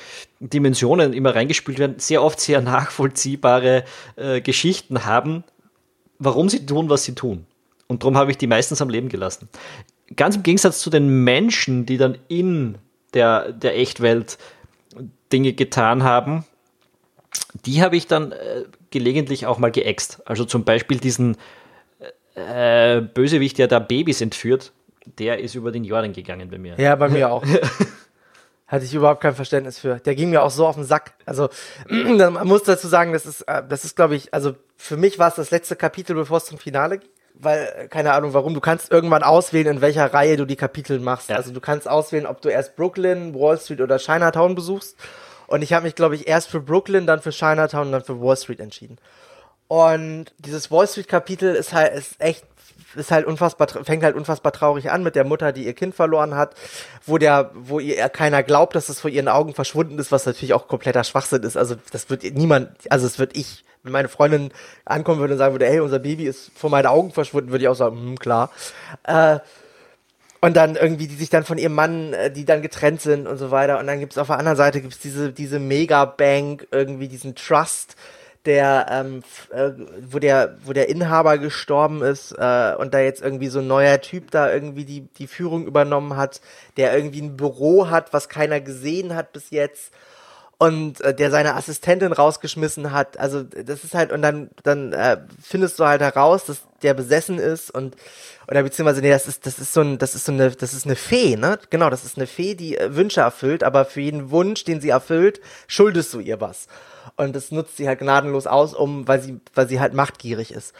Dimensionen immer reingespült werden, sehr oft sehr nachvollziehbare äh, Geschichten haben, warum sie tun, was sie tun. Und darum habe ich die meistens am Leben gelassen. Ganz im Gegensatz zu den Menschen, die dann in der, der Echtwelt Dinge getan haben, die habe ich dann äh, gelegentlich auch mal geäxt. Also zum Beispiel diesen äh, Bösewicht, der da Babys entführt, der ist über den Jordan gegangen bei mir. Ja, bei mir auch. Hatte ich überhaupt kein Verständnis für. Der ging mir auch so auf den Sack. Also, man muss dazu sagen, das ist, äh, das ist, glaube ich, also für mich war es das letzte Kapitel, bevor es zum Finale ging. Weil, äh, keine Ahnung warum, du kannst irgendwann auswählen, in welcher Reihe du die Kapitel machst. Ja. Also du kannst auswählen, ob du erst Brooklyn, Wall Street oder Chinatown besuchst. Und ich habe mich, glaube ich, erst für Brooklyn, dann für Chinatown und dann für Wall Street entschieden. Und dieses Wall Street Kapitel ist halt ist echt ist halt unfassbar fängt halt unfassbar traurig an mit der Mutter, die ihr Kind verloren hat, wo der wo ihr keiner glaubt, dass es vor ihren Augen verschwunden ist, was natürlich auch kompletter Schwachsinn ist. Also das wird niemand, also es wird ich, wenn meine Freundin ankommen würde und sagen würde, hey, unser Baby ist vor meinen Augen verschwunden, würde ich auch sagen, hm, klar. Äh, und dann irgendwie, die sich dann von ihrem Mann, äh, die dann getrennt sind und so weiter. Und dann gibt's auf der anderen Seite gibt's diese, diese Megabank, irgendwie diesen Trust, der, ähm, äh, wo der, wo der Inhaber gestorben ist äh, und da jetzt irgendwie so ein neuer Typ da irgendwie die, die Führung übernommen hat, der irgendwie ein Büro hat, was keiner gesehen hat bis jetzt und äh, der seine Assistentin rausgeschmissen hat. Also das ist halt und dann dann äh, findest du halt heraus, dass der besessen ist und oder beziehungsweise nee, das ist das ist so ein das ist so eine das ist eine Fee, ne? Genau, das ist eine Fee, die äh, Wünsche erfüllt, aber für jeden Wunsch, den sie erfüllt, schuldest du ihr was. Und das nutzt sie halt gnadenlos aus, um weil sie weil sie halt machtgierig ist.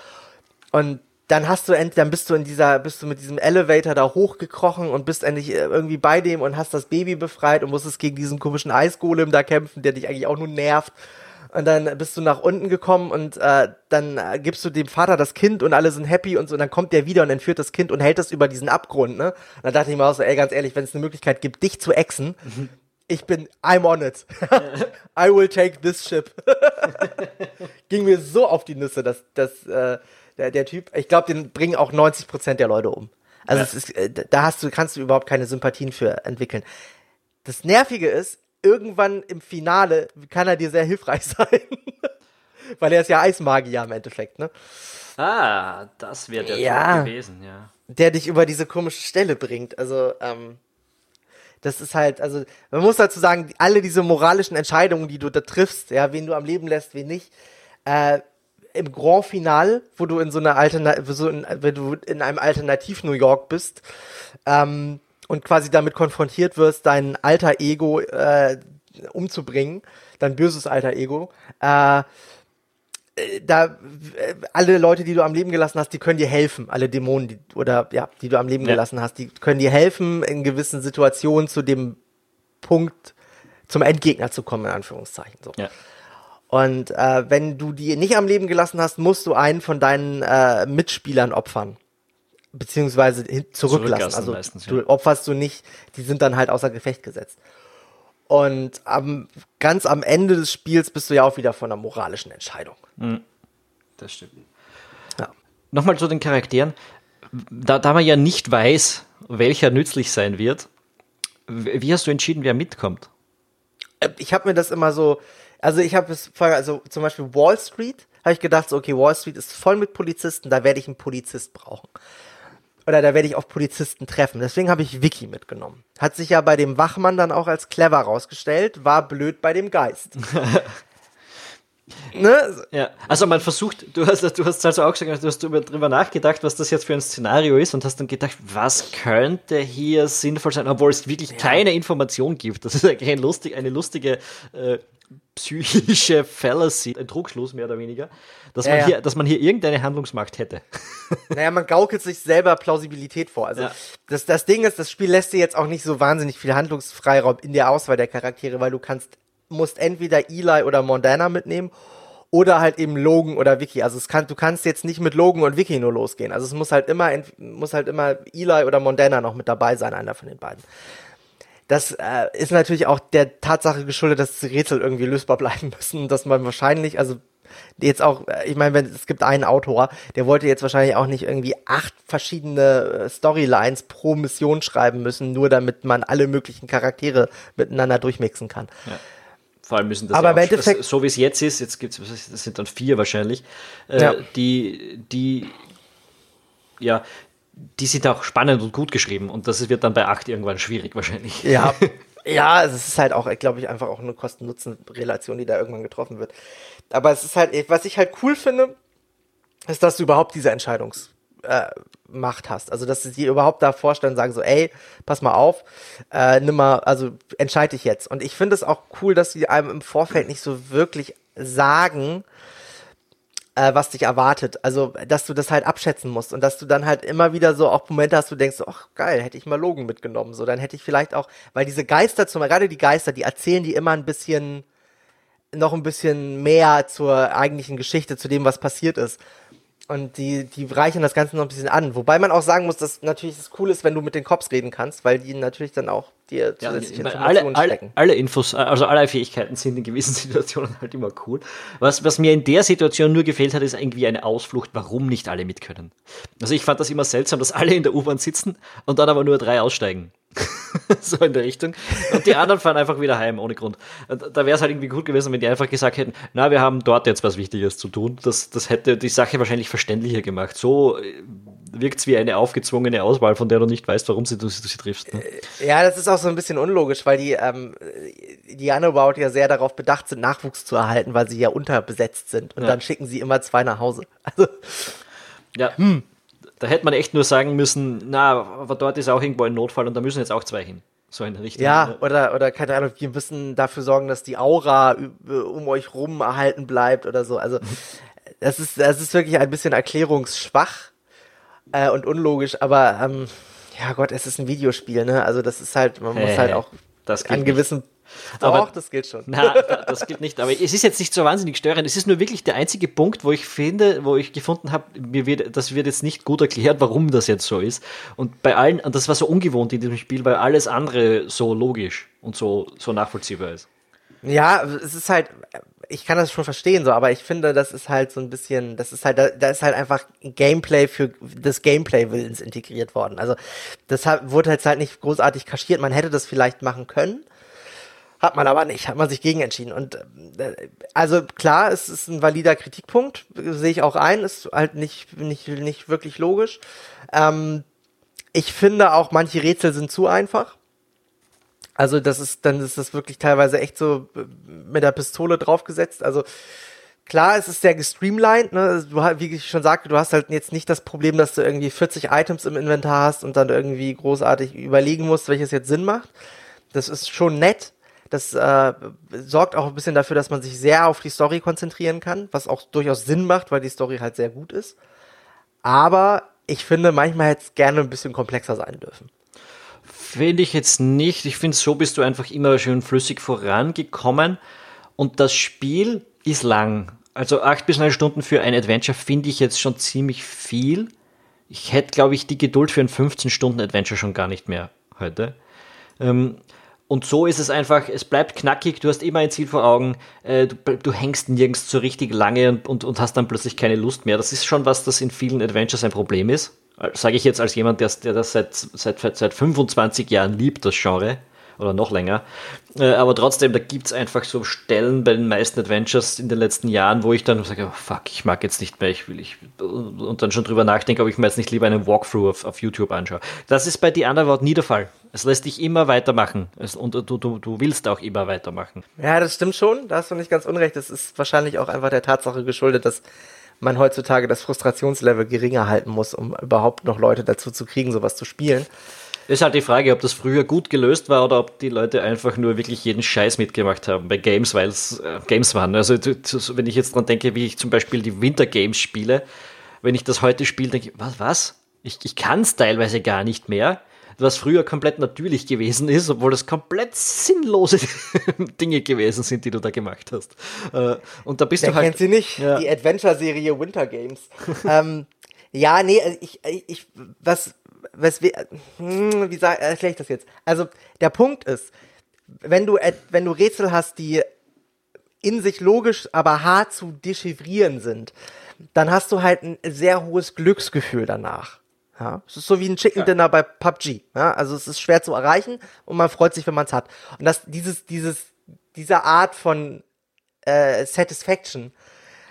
Und dann hast du dann bist du in dieser, bist du mit diesem Elevator da hochgekrochen und bist endlich äh, irgendwie bei dem und hast das Baby befreit und musstest gegen diesen komischen Eisgolem da kämpfen, der dich eigentlich auch nur nervt. Und dann bist du nach unten gekommen und äh, dann äh, gibst du dem Vater das Kind und alle sind happy und so. Und dann kommt der wieder und entführt das Kind und hält das über diesen Abgrund. Ne? Und dann dachte ich mir auch so, ey, ganz ehrlich, wenn es eine Möglichkeit gibt, dich zu exen, mhm. ich bin, I'm on it. I will take this ship. Ging mir so auf die Nüsse, dass, dass äh, der, der Typ, ich glaube, den bringen auch 90 Prozent der Leute um. Also ja. ist, äh, da hast du, kannst du überhaupt keine Sympathien für entwickeln. Das Nervige ist, irgendwann im Finale kann er dir sehr hilfreich sein. Weil er ist ja Eismagier im Endeffekt, ne? Ah, das wäre der ja, gewesen, ja. Der dich über diese komische Stelle bringt. Also, ähm, das ist halt, also, man muss dazu sagen, alle diese moralischen Entscheidungen, die du da triffst, ja, wen du am Leben lässt, wen nicht, äh, im Grand Final, wo du in so einer Alternativ, so in, wenn du in einem Alternativ New York bist, ähm, und quasi damit konfrontiert wirst, dein alter Ego äh, umzubringen, dein böses alter Ego, äh, da äh, alle Leute, die du am Leben gelassen hast, die können dir helfen, alle Dämonen, die, oder ja, die du am Leben ja. gelassen hast, die können dir helfen, in gewissen Situationen zu dem Punkt zum Endgegner zu kommen, in Anführungszeichen. So. Ja. Und äh, wenn du die nicht am Leben gelassen hast, musst du einen von deinen äh, Mitspielern opfern beziehungsweise zurücklassen. also meistens, ja. du opferst du nicht, die sind dann halt außer Gefecht gesetzt. Und am, ganz am Ende des Spiels bist du ja auch wieder von einer moralischen Entscheidung. Mhm. Das stimmt. Ja. Nochmal zu den Charakteren. Da, da man ja nicht weiß, welcher nützlich sein wird, wie hast du entschieden, wer mitkommt? Äh, ich habe mir das immer so, also ich habe es, also zum Beispiel Wall Street, habe ich gedacht, so, okay, Wall Street ist voll mit Polizisten, da werde ich einen Polizist brauchen oder da werde ich auf Polizisten treffen. Deswegen habe ich Vicky mitgenommen. Hat sich ja bei dem Wachmann dann auch als clever rausgestellt, war blöd bei dem Geist. ne? Ja, also man versucht, du hast, du hast also auch gesagt, du hast darüber nachgedacht, was das jetzt für ein Szenario ist und hast dann gedacht, was könnte hier sinnvoll sein, obwohl es wirklich ja. keine Information gibt. Das ist eigentlich ein lustig, eine lustige äh, psychische Fallacy, ein Trugschluss mehr oder weniger, dass, ja, man, hier, dass man hier irgendeine Handlungsmacht hätte. Naja, man gaukelt sich selber Plausibilität vor. Also ja. das, das Ding ist, das Spiel lässt dir jetzt auch nicht so wahnsinnig viel Handlungsfreiraum in der Auswahl der Charaktere, weil du kannst, musst entweder Eli oder Mondana mitnehmen oder halt eben Logan oder Vicky. Also es kann, du kannst jetzt nicht mit Logan und Vicky nur losgehen. Also es muss halt immer, muss halt immer Eli oder Mondana noch mit dabei sein, einer von den beiden. Das äh, ist natürlich auch der Tatsache geschuldet, dass die Rätsel irgendwie lösbar bleiben müssen, dass man wahrscheinlich, also jetzt auch, äh, ich meine, wenn es gibt einen Autor, der wollte jetzt wahrscheinlich auch nicht irgendwie acht verschiedene äh, Storylines pro Mission schreiben müssen, nur damit man alle möglichen Charaktere miteinander durchmixen kann. Ja. Vor allem müssen das aber ja im Endeffekt, so wie es jetzt ist, jetzt gibt es, das sind dann vier wahrscheinlich, äh, ja. die, die, ja, die sind auch spannend und gut geschrieben und das wird dann bei 8 irgendwann schwierig wahrscheinlich. Ja. Ja, es ist halt auch, glaube ich, einfach auch eine Kosten-Nutzen-Relation, die da irgendwann getroffen wird. Aber es ist halt, was ich halt cool finde, ist, dass du überhaupt diese Entscheidungsmacht äh, hast. Also, dass sie dir überhaupt da vorstellen und sagen so, ey, pass mal auf, äh, nimm mal, also entscheide dich jetzt. Und ich finde es auch cool, dass sie einem im Vorfeld nicht so wirklich sagen, äh, was dich erwartet. Also, dass du das halt abschätzen musst und dass du dann halt immer wieder so auch Momente hast, du denkst, ach geil, hätte ich mal Logan mitgenommen. So, dann hätte ich vielleicht auch, weil diese Geister, zum, gerade die Geister, die erzählen die immer ein bisschen, noch ein bisschen mehr zur eigentlichen Geschichte, zu dem, was passiert ist. Und die, die reichen das Ganze noch ein bisschen an. Wobei man auch sagen muss, dass natürlich das cool ist, wenn du mit den Cops reden kannst, weil die natürlich dann auch dir zusätzliche ja, Informationen alle, stecken. Alle, alle Infos, also alle Fähigkeiten sind in gewissen Situationen halt immer cool. Was, was mir in der Situation nur gefehlt hat, ist irgendwie eine Ausflucht, warum nicht alle mit können. Also ich fand das immer seltsam, dass alle in der U-Bahn sitzen und dann aber nur drei aussteigen. so in der Richtung. Und die anderen fahren einfach wieder heim, ohne Grund. Da wäre es halt irgendwie gut gewesen, wenn die einfach gesagt hätten, na, wir haben dort jetzt was Wichtiges zu tun. Das, das hätte die Sache wahrscheinlich verständlicher gemacht. So äh, wirkt es wie eine aufgezwungene Auswahl, von der du nicht weißt, warum sie, du, du sie triffst. Ne? Äh, ja, das ist auch so ein bisschen unlogisch, weil die, ähm, die Underworld ja sehr darauf bedacht sind, Nachwuchs zu erhalten, weil sie ja unterbesetzt sind. Und ja. dann schicken sie immer zwei nach Hause. Also, ja. Hm. Da hätte man echt nur sagen müssen, na, aber dort ist auch irgendwo ein Notfall und da müssen jetzt auch zwei hin. So in Richtung. Ja, oder, oder keine Ahnung, wir müssen dafür sorgen, dass die Aura um euch rum erhalten bleibt oder so. Also, das ist, das ist wirklich ein bisschen erklärungsschwach. äh, und unlogisch, aber ähm, ja Gott, es ist ein Videospiel, ne? Also das ist halt, man muss halt auch das an gewissen aber Doch, das gilt schon. Na, das gilt nicht. Aber es ist jetzt nicht so wahnsinnig störend. Es ist nur wirklich der einzige Punkt, wo ich finde, wo ich gefunden habe, mir wird, das wird jetzt nicht gut erklärt, warum das jetzt so ist. Und bei allen, und das war so ungewohnt in diesem Spiel, weil alles andere so logisch und so, so nachvollziehbar ist. Ja, es ist halt, ich kann das schon verstehen, so, aber ich finde, das ist halt so ein bisschen, das ist halt, da, da ist halt einfach Gameplay für des Gameplay-Willens integriert worden. Also, das hat, wurde jetzt halt nicht großartig kaschiert. Man hätte das vielleicht machen können. Hat man aber nicht, hat man sich gegen entschieden. Und äh, also klar, es ist ein valider Kritikpunkt, sehe ich auch ein, ist halt nicht, nicht, nicht wirklich logisch. Ähm, ich finde auch, manche Rätsel sind zu einfach. Also das ist, dann ist das wirklich teilweise echt so mit der Pistole draufgesetzt. Also klar, es ist sehr gestreamlined, ne? Du, wie ich schon sagte, du hast halt jetzt nicht das Problem, dass du irgendwie 40 Items im Inventar hast und dann irgendwie großartig überlegen musst, welches jetzt Sinn macht. Das ist schon nett. Das äh, sorgt auch ein bisschen dafür, dass man sich sehr auf die Story konzentrieren kann, was auch durchaus Sinn macht, weil die Story halt sehr gut ist. Aber ich finde, manchmal hätte es gerne ein bisschen komplexer sein dürfen. Finde ich jetzt nicht. Ich finde, so bist du einfach immer schön flüssig vorangekommen. Und das Spiel ist lang. Also acht bis neun Stunden für ein Adventure finde ich jetzt schon ziemlich viel. Ich hätte, glaube ich, die Geduld für ein 15-Stunden-Adventure schon gar nicht mehr heute. Ähm, und so ist es einfach, es bleibt knackig, du hast immer ein Ziel vor Augen, äh, du, du, hängst nirgends so richtig lange und, und, und, hast dann plötzlich keine Lust mehr. Das ist schon was, das in vielen Adventures ein Problem ist. Sage ich jetzt als jemand, der, der das seit, seit, seit 25 Jahren liebt, das Genre oder noch länger. Äh, aber trotzdem, da gibt es einfach so Stellen bei den meisten Adventures in den letzten Jahren, wo ich dann sage, oh, fuck, ich mag jetzt nicht mehr, ich will ich und dann schon drüber nachdenke, ob ich mir jetzt nicht lieber einen Walkthrough auf, auf YouTube anschaue. Das ist bei The Underworld nie der Fall. Es lässt dich immer weitermachen und du, du, du willst auch immer weitermachen. Ja, das stimmt schon, da hast du nicht ganz unrecht. Das ist wahrscheinlich auch einfach der Tatsache geschuldet, dass man heutzutage das Frustrationslevel geringer halten muss, um überhaupt noch Leute dazu zu kriegen, sowas zu spielen. Ist halt die Frage, ob das früher gut gelöst war oder ob die Leute einfach nur wirklich jeden Scheiß mitgemacht haben bei Games, weil es äh, Games waren. Also wenn ich jetzt dran denke, wie ich zum Beispiel die Winter Games spiele, wenn ich das heute spiele, denke ich, was, was? Ich, ich kann es teilweise gar nicht mehr was früher komplett natürlich gewesen ist, obwohl das komplett sinnlose Dinge gewesen sind, die du da gemacht hast. Äh, und da bist Wer du halt. kennt sie nicht? Ja. Die Adventure-Serie Winter Games. ähm, ja, nee, also ich, ich, was, was, hm, wie sag, erkläre ich das jetzt? Also, der Punkt ist, wenn du, wenn du Rätsel hast, die in sich logisch, aber hart zu dechiffrieren sind, dann hast du halt ein sehr hohes Glücksgefühl danach. Ja, es ist so wie ein Chicken Dinner ja. bei PUBG. Ja, also es ist schwer zu erreichen und man freut sich, wenn man es hat. Und das, dieses, dieses, dieser Art von äh, Satisfaction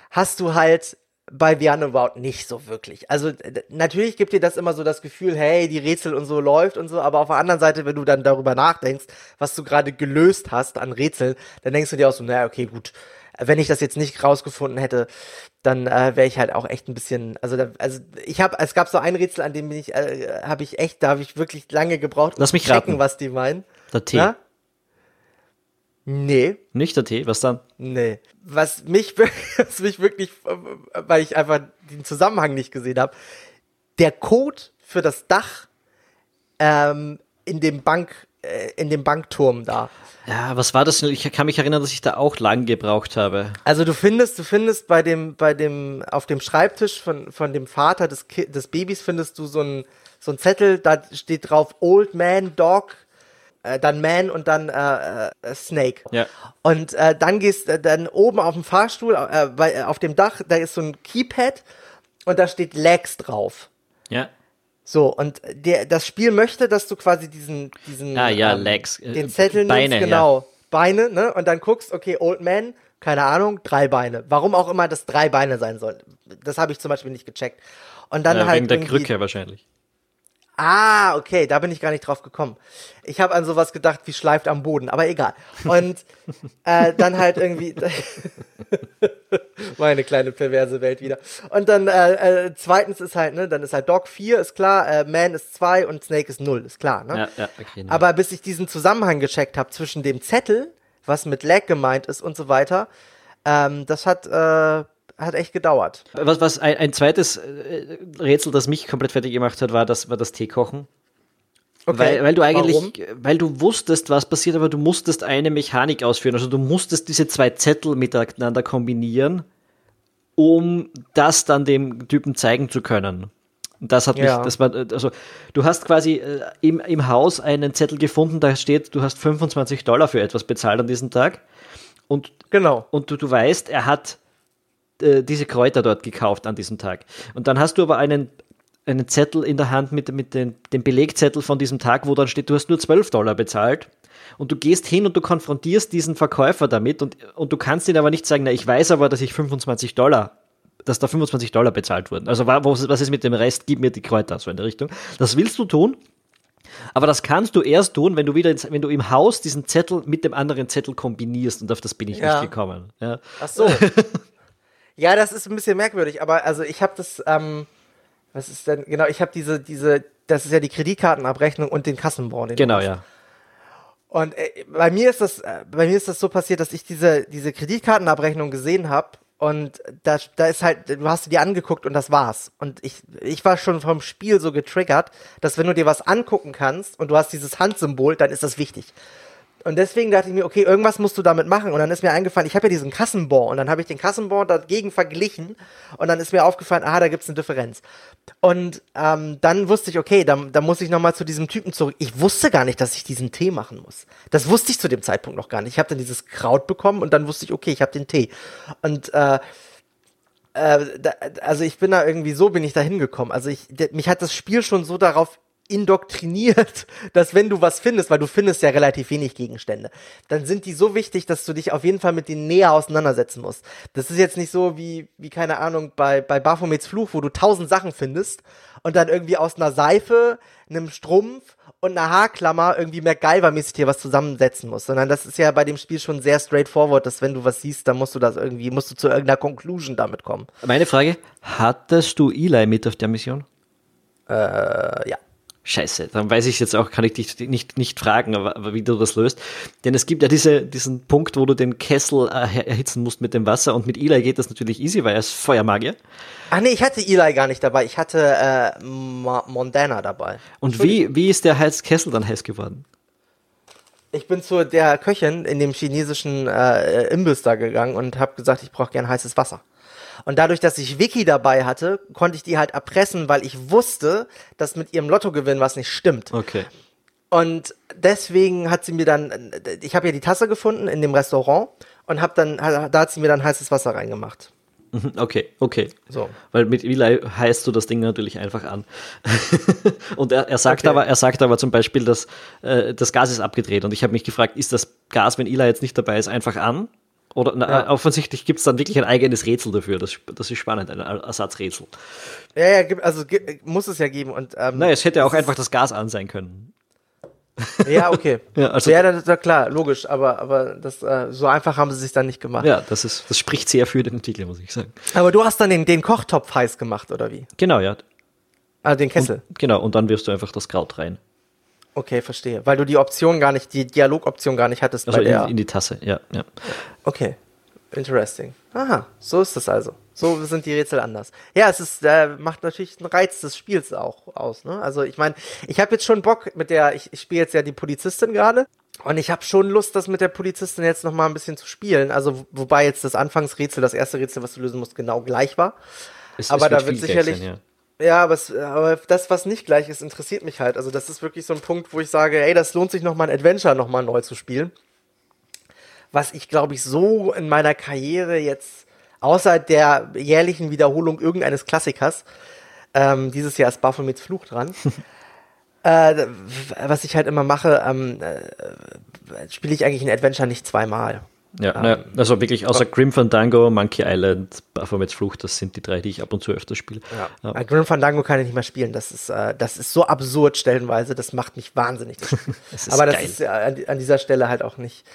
hast du halt bei Beyond About nicht so wirklich. Also natürlich gibt dir das immer so das Gefühl, hey, die Rätsel und so läuft und so, aber auf der anderen Seite, wenn du dann darüber nachdenkst, was du gerade gelöst hast an Rätseln, dann denkst du dir auch so, naja, okay, gut, wenn ich das jetzt nicht rausgefunden hätte, dann äh, wäre ich halt auch echt ein bisschen, also da, also ich habe, es gab so ein Rätsel, an dem bin ich, äh, habe ich echt, da habe ich wirklich lange gebraucht, um Lass mich checken, raten. was die meinen. Der Tee. Na? Nee. Nicht der Tee, was dann? Nee. Was mich, was mich wirklich, weil ich einfach den Zusammenhang nicht gesehen habe, der Code für das Dach ähm, in dem Bank, äh, in dem Bankturm da. Ja, was war das? Ich kann mich erinnern, dass ich da auch lang gebraucht habe. Also du findest, du findest bei dem, bei dem, auf dem Schreibtisch von, von dem Vater des, Ki des Babys findest du so ein, so ein Zettel, da steht drauf Old Man Dog, äh, dann Man und dann äh, äh, Snake. Ja. Und äh, dann gehst äh, dann oben auf dem Fahrstuhl, äh, bei, auf dem Dach, da ist so ein Keypad und da steht Legs drauf. Ja. So, und der, das Spiel möchte, dass du quasi diesen, diesen ah, ja, ähm, Legs. den Zettel Beine, nimmst, genau, ja. Beine, ne? Und dann guckst, okay, Old Man, keine Ahnung, drei Beine. Warum auch immer das drei Beine sein soll. Das habe ich zum Beispiel nicht gecheckt. Und dann ja, halt. Wegen der Krücke wahrscheinlich. Ah, okay, da bin ich gar nicht drauf gekommen. Ich habe an sowas gedacht wie schleift am Boden, aber egal. Und äh, dann halt irgendwie meine kleine perverse Welt wieder. Und dann äh, äh, zweitens ist halt, ne, dann ist halt Dog 4, ist klar, äh, Man ist 2 und Snake ist 0, ist klar, ne? Ja, ja, okay, ne. Aber bis ich diesen Zusammenhang gecheckt habe zwischen dem Zettel, was mit Lag gemeint ist und so weiter, ähm, das hat äh, hat echt gedauert. Was, was ein, ein zweites äh, Rätsel, das mich komplett fertig gemacht hat, war das, war das Teekochen. Okay. Weil, weil du eigentlich, Warum? weil du wusstest, was passiert, aber du musstest eine Mechanik ausführen. Also du musstest diese zwei Zettel miteinander kombinieren, um das dann dem Typen zeigen zu können. Und das hat mich, ja. das war, also du hast quasi äh, im, im Haus einen Zettel gefunden, da steht, du hast 25 Dollar für etwas bezahlt an diesem Tag. Und, genau. und du, du weißt, er hat äh, diese Kräuter dort gekauft an diesem Tag. Und dann hast du aber einen, einen Zettel in der Hand mit, mit den, dem Belegzettel von diesem Tag, wo dann steht, du hast nur 12 Dollar bezahlt. Und du gehst hin und du konfrontierst diesen Verkäufer damit und, und du kannst ihn aber nicht sagen, na, ich weiß aber, dass ich 25 Dollar dass da 25 Dollar bezahlt wurden. Also was ist mit dem Rest? Gib mir die Kräuter, so in der Richtung. Das willst du tun, aber das kannst du erst tun, wenn du wieder, ins, wenn du im Haus diesen Zettel mit dem anderen Zettel kombinierst und auf das bin ich ja. nicht gekommen. Ja. Ach so. Ja, das ist ein bisschen merkwürdig, aber also ich habe das, ähm, was ist denn, genau, ich habe diese, diese, das ist ja die Kreditkartenabrechnung und den Kassenbon. Den genau, ja. Und äh, bei mir ist das, äh, bei mir ist das so passiert, dass ich diese, diese Kreditkartenabrechnung gesehen habe und da, da ist halt, du hast dir die angeguckt und das war's. Und ich, ich war schon vom Spiel so getriggert, dass wenn du dir was angucken kannst und du hast dieses Handsymbol, dann ist das wichtig. Und deswegen dachte ich mir, okay, irgendwas musst du damit machen. Und dann ist mir eingefallen, ich habe ja diesen Kassenbon und dann habe ich den Kassenbon dagegen verglichen und dann ist mir aufgefallen, aha, da gibt's eine Differenz. Und ähm, dann wusste ich, okay, da, da muss ich nochmal zu diesem Typen zurück. Ich wusste gar nicht, dass ich diesen Tee machen muss. Das wusste ich zu dem Zeitpunkt noch gar nicht. Ich habe dann dieses Kraut bekommen und dann wusste ich, okay, ich habe den Tee. Und äh, äh, also ich bin da irgendwie so bin ich da hingekommen. Also ich, mich hat das Spiel schon so darauf indoktriniert, dass wenn du was findest, weil du findest ja relativ wenig Gegenstände, dann sind die so wichtig, dass du dich auf jeden Fall mit denen näher auseinandersetzen musst. Das ist jetzt nicht so wie, wie keine Ahnung, bei, bei Baphomets Fluch, wo du tausend Sachen findest und dann irgendwie aus einer Seife, einem Strumpf und einer Haarklammer irgendwie MacGyver-mäßig dir was zusammensetzen musst, sondern das ist ja bei dem Spiel schon sehr straightforward, dass wenn du was siehst, dann musst du das irgendwie, musst du zu irgendeiner Conclusion damit kommen. Meine Frage, hattest du Eli mit auf der Mission? Äh, ja. Scheiße, dann weiß ich jetzt auch, kann ich dich nicht, nicht fragen, aber, wie du das löst. Denn es gibt ja diese, diesen Punkt, wo du den Kessel erhitzen musst mit dem Wasser und mit Eli geht das natürlich easy, weil er ist Feuermagier. Ach nee, ich hatte Eli gar nicht dabei, ich hatte äh, Mondana dabei. Und wie, wie ist der heiß Kessel dann heiß geworden? Ich bin zu der Köchin in dem chinesischen äh, Imbiss da gegangen und habe gesagt, ich brauche gern heißes Wasser. Und dadurch, dass ich Vicky dabei hatte, konnte ich die halt erpressen, weil ich wusste, dass mit ihrem Lottogewinn was nicht stimmt. Okay. Und deswegen hat sie mir dann, ich habe ja die Tasse gefunden in dem Restaurant und habe dann, da hat sie mir dann heißes Wasser reingemacht. Mhm, okay, okay. So. Weil mit Eli heißt du das Ding natürlich einfach an. und er, er sagt okay. aber, er sagt aber zum Beispiel, dass äh, das Gas ist abgedreht. Und ich habe mich gefragt, ist das Gas, wenn Eli jetzt nicht dabei ist, einfach an? Oder na, ja. offensichtlich gibt es dann wirklich ein eigenes Rätsel dafür. Das, das ist spannend, ein Ersatzrätsel. Ja, ja, also muss es ja geben. Und, ähm, naja, es hätte auch einfach das Gas an sein können. Ja, okay. ja, also, ja, das, klar, logisch, aber, aber das, äh, so einfach haben sie sich dann nicht gemacht. Ja, das, ist, das spricht sehr für den Artikel, muss ich sagen. Aber du hast dann den, den Kochtopf heiß gemacht, oder wie? Genau, ja. Ah, den Kessel. Und, genau, und dann wirfst du einfach das Kraut rein. Okay, verstehe. Weil du die Option gar nicht, die Dialogoption gar nicht hattest also bei der. In, in die Tasse, ja, ja. Okay. Interesting. Aha, so ist das also. So sind die Rätsel anders. Ja, es ist, äh, macht natürlich einen Reiz des Spiels auch aus. Ne? Also ich meine, ich habe jetzt schon Bock mit der, ich, ich spiele jetzt ja die Polizistin gerade und ich habe schon Lust, das mit der Polizistin jetzt noch mal ein bisschen zu spielen. Also wobei jetzt das Anfangsrätsel, das erste Rätsel, was du lösen musst, genau gleich war. Es, aber es da wird sicherlich, sein, ja. Ja, aber, es, aber das, was nicht gleich ist, interessiert mich halt. Also das ist wirklich so ein Punkt, wo ich sage, ey, das lohnt sich noch mal ein Adventure noch mal neu zu spielen. Was ich, glaube ich, so in meiner Karriere jetzt, außer der jährlichen Wiederholung irgendeines Klassikers, ähm, dieses Jahr ist Baphomets Fluch dran, äh, was ich halt immer mache, ähm, äh, spiele ich eigentlich ein Adventure nicht zweimal. Ja, ähm, ne, also wirklich außer Grim Fandango, Monkey Island, Baphomets Flucht, das sind die drei, die ich ab und zu öfter spiele. Ja. Ja. Grim Fandango kann ich nicht mehr spielen, das ist, äh, das ist so absurd stellenweise, das macht mich wahnsinnig. Das Aber das geil. ist an, an, dieser Stelle halt auch nicht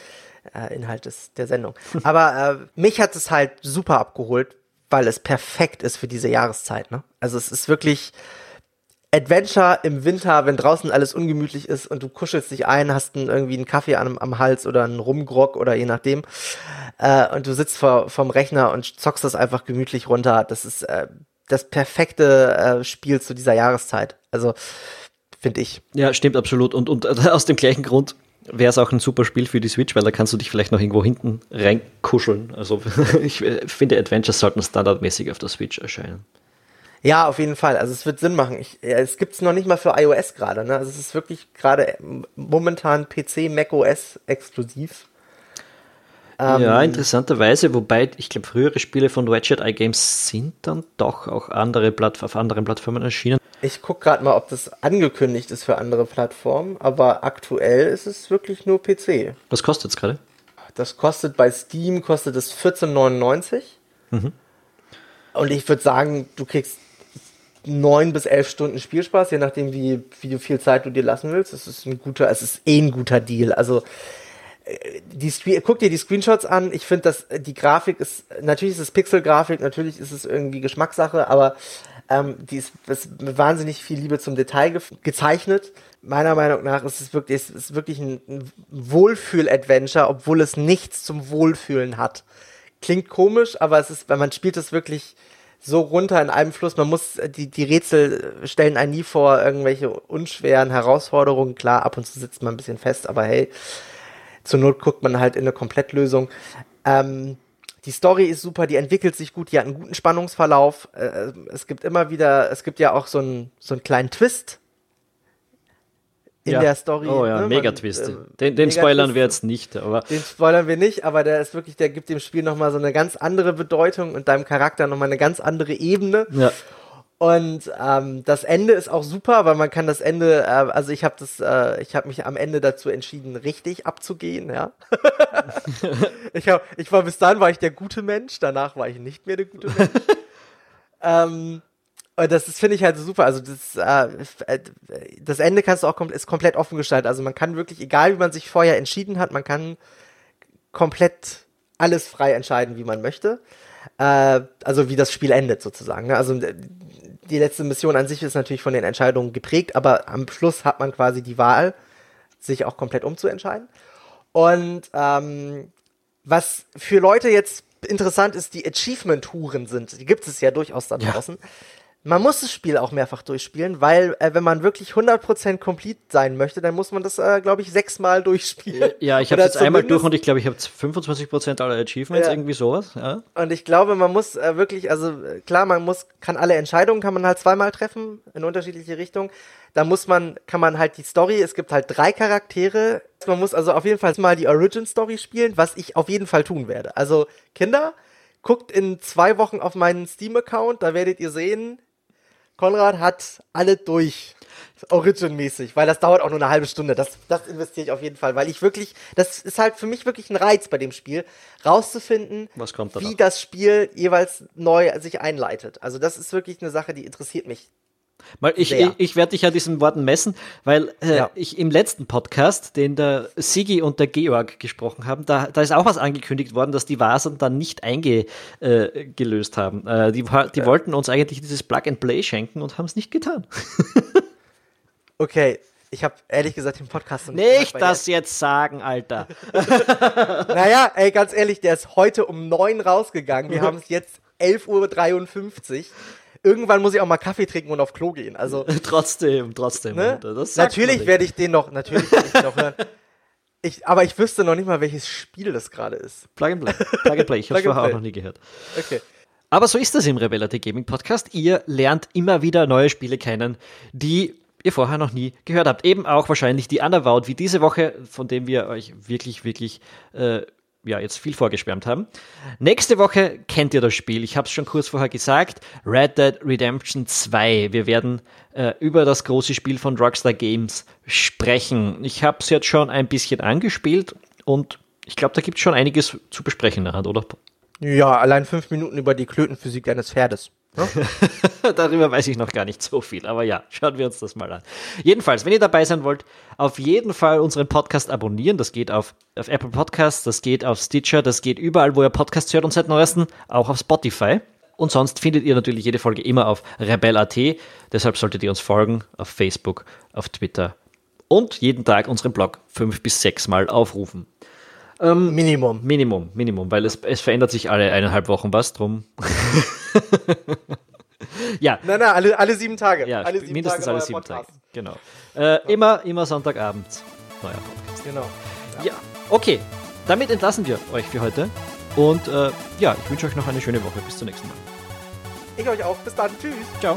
äh, Inhalt des, der Sendung. Aber äh, mich hat es halt super abgeholt, weil es perfekt ist für diese Jahreszeit. Ne? Also es ist wirklich, Adventure im Winter, wenn draußen alles ungemütlich ist und du kuschelst dich ein, hast einen, irgendwie einen Kaffee am, am Hals oder einen Rumgrog oder je nachdem äh, und du sitzt vor, vom Rechner und zockst das einfach gemütlich runter. Das ist äh, das perfekte äh, Spiel zu dieser Jahreszeit. Also finde ich. Ja, stimmt absolut. Und, und aus dem gleichen Grund wäre es auch ein super Spiel für die Switch, weil da kannst du dich vielleicht noch irgendwo hinten reinkuscheln. Also ich finde, Adventures sollten standardmäßig auf der Switch erscheinen. Ja, auf jeden Fall. Also es wird Sinn machen. Ich, es gibt es noch nicht mal für iOS gerade. Ne? Also es ist wirklich gerade momentan PC, macOS exklusiv. Ja, ähm, interessanterweise, wobei ich glaube, frühere Spiele von Ratchet Eye Games sind dann doch auch andere Platt auf anderen Plattformen erschienen. Ich gucke gerade mal, ob das angekündigt ist für andere Plattformen, aber aktuell ist es wirklich nur PC. Was kostet es gerade? Das kostet bei Steam kostet es 14,99. Mhm. Und ich würde sagen, du kriegst neun bis elf Stunden Spielspaß, je nachdem, wie, wie viel Zeit du dir lassen willst. Es ist ein guter, es ist eh ein guter Deal. Also äh, die, guck dir die Screenshots an. Ich finde, dass die Grafik ist, natürlich ist es Pixel-Grafik, natürlich ist es irgendwie Geschmackssache, aber ähm, die ist, ist wahnsinnig viel Liebe zum Detail ge gezeichnet. Meiner Meinung nach ist es wirklich, ist, ist wirklich ein, ein Wohlfühl-Adventure, obwohl es nichts zum Wohlfühlen hat. Klingt komisch, aber es ist, wenn man spielt es wirklich so runter in einem Fluss. Man muss, die, die Rätsel stellen einen nie vor irgendwelche unschweren Herausforderungen. Klar, ab und zu sitzt man ein bisschen fest, aber hey, zur Not guckt man halt in eine Komplettlösung. Ähm, die Story ist super, die entwickelt sich gut, die hat einen guten Spannungsverlauf. Äh, es gibt immer wieder, es gibt ja auch so einen, so einen kleinen Twist in ja. der Story. Oh ja, ne? Mega-Twist. Äh, den, den spoilern wir jetzt nicht, aber. Den spoilern wir nicht, aber der ist wirklich, der gibt dem Spiel nochmal so eine ganz andere Bedeutung und deinem Charakter nochmal eine ganz andere Ebene. Ja. Und ähm, das Ende ist auch super, weil man kann das Ende, äh, also ich habe das, äh, ich habe mich am Ende dazu entschieden, richtig abzugehen, ja. ich, hab, ich war bis dahin war ich der gute Mensch, danach war ich nicht mehr der gute Mensch. ähm, und das, finde ich halt super. Also das, äh, das Ende kannst du auch kom ist komplett offen gestaltet. Also man kann wirklich, egal wie man sich vorher entschieden hat, man kann komplett alles frei entscheiden, wie man möchte. Äh, also wie das Spiel endet sozusagen. Ne? Also die letzte Mission an sich ist natürlich von den Entscheidungen geprägt, aber am Schluss hat man quasi die Wahl, sich auch komplett umzuentscheiden. Und ähm, was für Leute jetzt interessant ist, die Achievement-Huren sind, die gibt es ja durchaus da draußen. Ja. Man muss das Spiel auch mehrfach durchspielen, weil äh, wenn man wirklich 100% complete sein möchte, dann muss man das, äh, glaube ich, sechsmal durchspielen. Ja, ich habe jetzt einmal durch und ich glaube, ich habe 25% aller Achievements, ja. irgendwie sowas. Ja. Und ich glaube, man muss äh, wirklich, also äh, klar, man muss, kann alle Entscheidungen, kann man halt zweimal treffen in unterschiedliche Richtungen. Da muss man, kann man halt die Story, es gibt halt drei Charaktere. Man muss also auf jeden Fall mal die Origin Story spielen, was ich auf jeden Fall tun werde. Also Kinder, guckt in zwei Wochen auf meinen Steam-Account, da werdet ihr sehen, Konrad hat alle durch. Origin-mäßig, weil das dauert auch nur eine halbe Stunde. Das, das investiere ich auf jeden Fall, weil ich wirklich, das ist halt für mich wirklich ein Reiz bei dem Spiel, rauszufinden, wie das Spiel jeweils neu sich einleitet. Also das ist wirklich eine Sache, die interessiert mich Mal, ich, ich, ich werde dich ja diesen Worten messen, weil äh, ja. ich im letzten Podcast, den der Sigi und der Georg gesprochen haben, da, da ist auch was angekündigt worden, dass die Vasern dann nicht eingelöst äh, haben. Äh, die die ja. wollten uns eigentlich dieses Plug and Play schenken und haben es nicht getan. okay, ich habe ehrlich gesagt den Podcast nicht Nicht das jetzt sagen, Alter. naja, ey, ganz ehrlich, der ist heute um neun rausgegangen. Wir haben es jetzt 11.53 Uhr irgendwann muss ich auch mal Kaffee trinken und auf Klo gehen. Also trotzdem, trotzdem. Ne? natürlich werde ich den noch, natürlich werde ich noch hören. Ich, aber ich wüsste noch nicht mal, welches Spiel das gerade ist. Plug and Play. Plug and Play. Ich habe es vorher auch noch nie gehört. Okay. Aber so ist das im Rebellity Gaming Podcast. Ihr lernt immer wieder neue Spiele kennen, die ihr vorher noch nie gehört habt. Eben auch wahrscheinlich die Undervout wie diese Woche, von dem wir euch wirklich, wirklich äh, ja, jetzt viel vorgeschwärmt haben. Nächste Woche kennt ihr das Spiel. Ich habe es schon kurz vorher gesagt. Red Dead Redemption 2. Wir werden äh, über das große Spiel von Rockstar Games sprechen. Ich habe es jetzt schon ein bisschen angespielt und ich glaube, da gibt es schon einiges zu besprechen oder? Ja, allein fünf Minuten über die Klötenphysik eines Pferdes. Darüber weiß ich noch gar nicht so viel, aber ja, schauen wir uns das mal an. Jedenfalls, wenn ihr dabei sein wollt, auf jeden Fall unseren Podcast abonnieren. Das geht auf, auf Apple Podcasts, das geht auf Stitcher, das geht überall, wo ihr Podcasts hört und seit neuestem auch auf Spotify. und sonst findet ihr natürlich jede Folge immer auf rebel.at. Deshalb solltet ihr uns folgen auf Facebook, auf Twitter und jeden Tag unseren Blog fünf bis sechs Mal aufrufen. Ähm, Minimum. Minimum, Minimum, weil es, es verändert sich alle eineinhalb Wochen was drum. ja. Nein, nein, alle, alle sieben Tage. Ja, alle sieben mindestens Tage alle sieben Podcast. Tage. Genau. Äh, immer, immer Sonntagabend. Neuer Podcast. Genau. Ja. ja, okay. Damit entlassen wir euch für heute. Und äh, ja, ich wünsche euch noch eine schöne Woche. Bis zum nächsten Mal. Ich euch auch. Bis dann. Tschüss. Ciao.